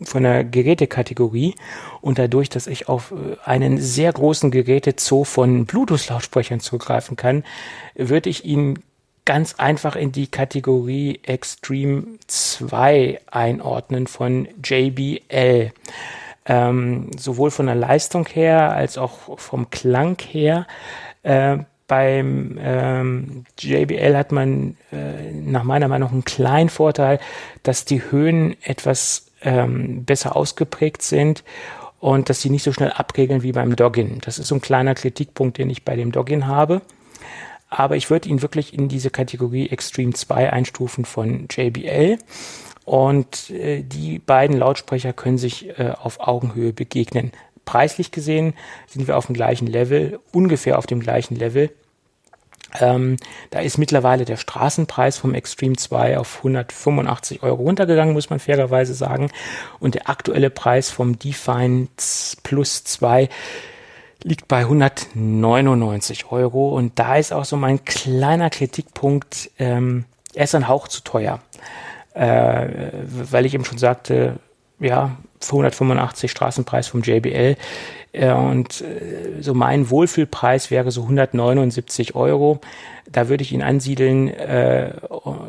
von der Gerätekategorie und dadurch, dass ich auf äh, einen sehr großen Gerätezoo von Bluetooth-Lautsprechern zugreifen kann, würde ich ihn ganz einfach in die Kategorie Extreme 2 einordnen von JBL. Ähm, sowohl von der Leistung her als auch vom Klang her. Äh, beim ähm, JBL hat man äh, nach meiner Meinung einen kleinen Vorteil, dass die Höhen etwas ähm, besser ausgeprägt sind und dass sie nicht so schnell abregeln wie beim Doggin. Das ist so ein kleiner Kritikpunkt, den ich bei dem Doggin habe. Aber ich würde ihn wirklich in diese Kategorie Extreme 2 einstufen von JBL. Und äh, die beiden Lautsprecher können sich äh, auf Augenhöhe begegnen. Preislich gesehen sind wir auf dem gleichen Level, ungefähr auf dem gleichen Level. Ähm, da ist mittlerweile der Straßenpreis vom Extreme 2 auf 185 Euro runtergegangen, muss man fairerweise sagen. Und der aktuelle Preis vom Define Plus 2 liegt bei 199 Euro. Und da ist auch so mein kleiner Kritikpunkt, ähm, er ist ein Hauch zu teuer. Äh, weil ich eben schon sagte, ja, 185 Straßenpreis vom JBL und äh, so mein Wohlfühlpreis wäre so 179 Euro. Da würde ich ihn ansiedeln, äh,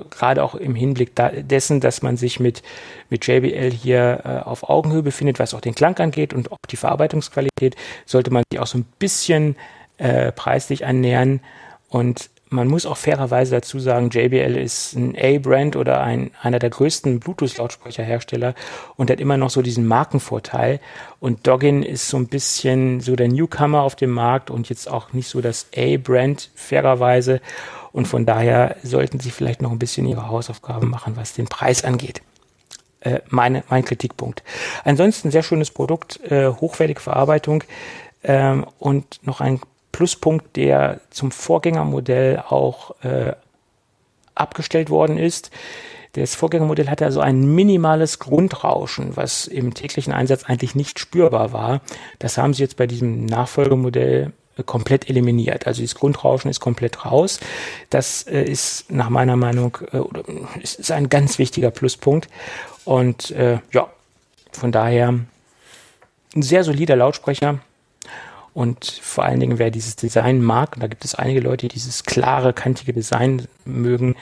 gerade auch im Hinblick da, dessen, dass man sich mit, mit JBL hier äh, auf Augenhöhe befindet, was auch den Klang angeht und auch die Verarbeitungsqualität, sollte man sich auch so ein bisschen äh, preislich annähern. Und man muss auch fairerweise dazu sagen, JBL ist ein A-Brand oder ein, einer der größten Bluetooth-Lautsprecherhersteller und hat immer noch so diesen Markenvorteil. Und Doggin ist so ein bisschen so der Newcomer auf dem Markt und jetzt auch nicht so das A-Brand fairerweise. Und von daher sollten sie vielleicht noch ein bisschen ihre Hausaufgaben machen, was den Preis angeht. Äh, meine, mein Kritikpunkt. Ansonsten sehr schönes Produkt, äh, hochwertige Verarbeitung ähm, und noch ein Pluspunkt, der zum Vorgängermodell auch äh, abgestellt worden ist. Das Vorgängermodell hatte also ein minimales Grundrauschen, was im täglichen Einsatz eigentlich nicht spürbar war. Das haben sie jetzt bei diesem Nachfolgemodell äh, komplett eliminiert. Also das Grundrauschen ist komplett raus. Das äh, ist nach meiner Meinung äh, oder, ist ein ganz wichtiger Pluspunkt. Und äh, ja, von daher ein sehr solider Lautsprecher Und vor allen Dingen, wer dieses Design mag, und da gibt es einige Leute, die dieses klare, kantige Design mögen,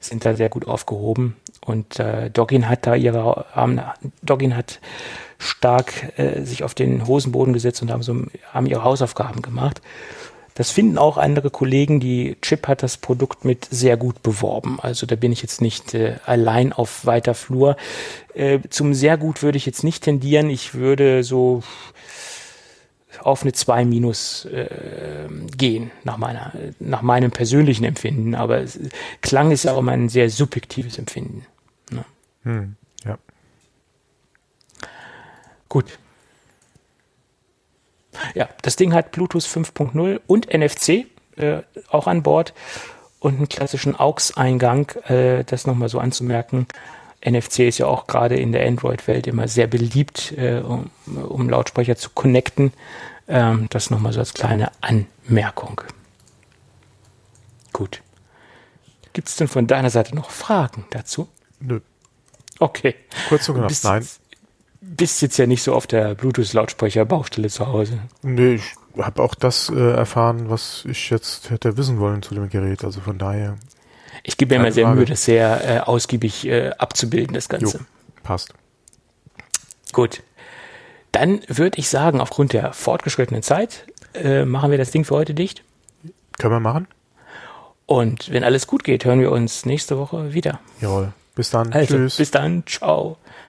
sind da sehr gut aufgehoben. Und äh, Doggin hat da ihre, ähm, Doggin hat stark äh, sich auf den Hosenboden gesetzt und haben, so, haben ihre Hausaufgaben gemacht. Das finden auch andere Kollegen. Die Chip hat das Produkt mit sehr gut beworben. Also da bin ich jetzt nicht äh, allein auf weiter Flur. Äh, zum sehr gut würde ich jetzt nicht tendieren. Ich würde so auf eine 2 minus äh, gehen, nach, meiner, nach meinem persönlichen Empfinden. Aber es, Klang ist ja auch immer ein sehr subjektives Empfinden. Ne? Hm, ja. Gut. Ja, das Ding hat Bluetooth 5.0 und NFC äh, auch an Bord und einen klassischen AUX-Eingang, äh, das nochmal so anzumerken. NFC ist ja auch gerade in der Android-Welt immer sehr beliebt, äh, um, um, Lautsprecher zu connecten. Ähm, das nochmal so als kleine Anmerkung. Gut. Gibt es denn von deiner Seite noch Fragen dazu? Nö. Okay. Kurz und knapp, nein bist jetzt ja nicht so auf der Bluetooth-Lautsprecher-Baustelle zu Hause. Nee, ich habe auch das äh, erfahren, was ich jetzt hätte wissen wollen zu dem Gerät. Also von daher. Ich gebe mir immer sehr Mühe, das sehr äh, ausgiebig äh, abzubilden, das Ganze. Jo, passt. Gut. Dann würde ich sagen, aufgrund der fortgeschrittenen Zeit äh, machen wir das Ding für heute dicht. Können wir machen. Und wenn alles gut geht, hören wir uns nächste Woche wieder. Jawohl. Bis dann. Also, Tschüss. Bis dann. Ciao.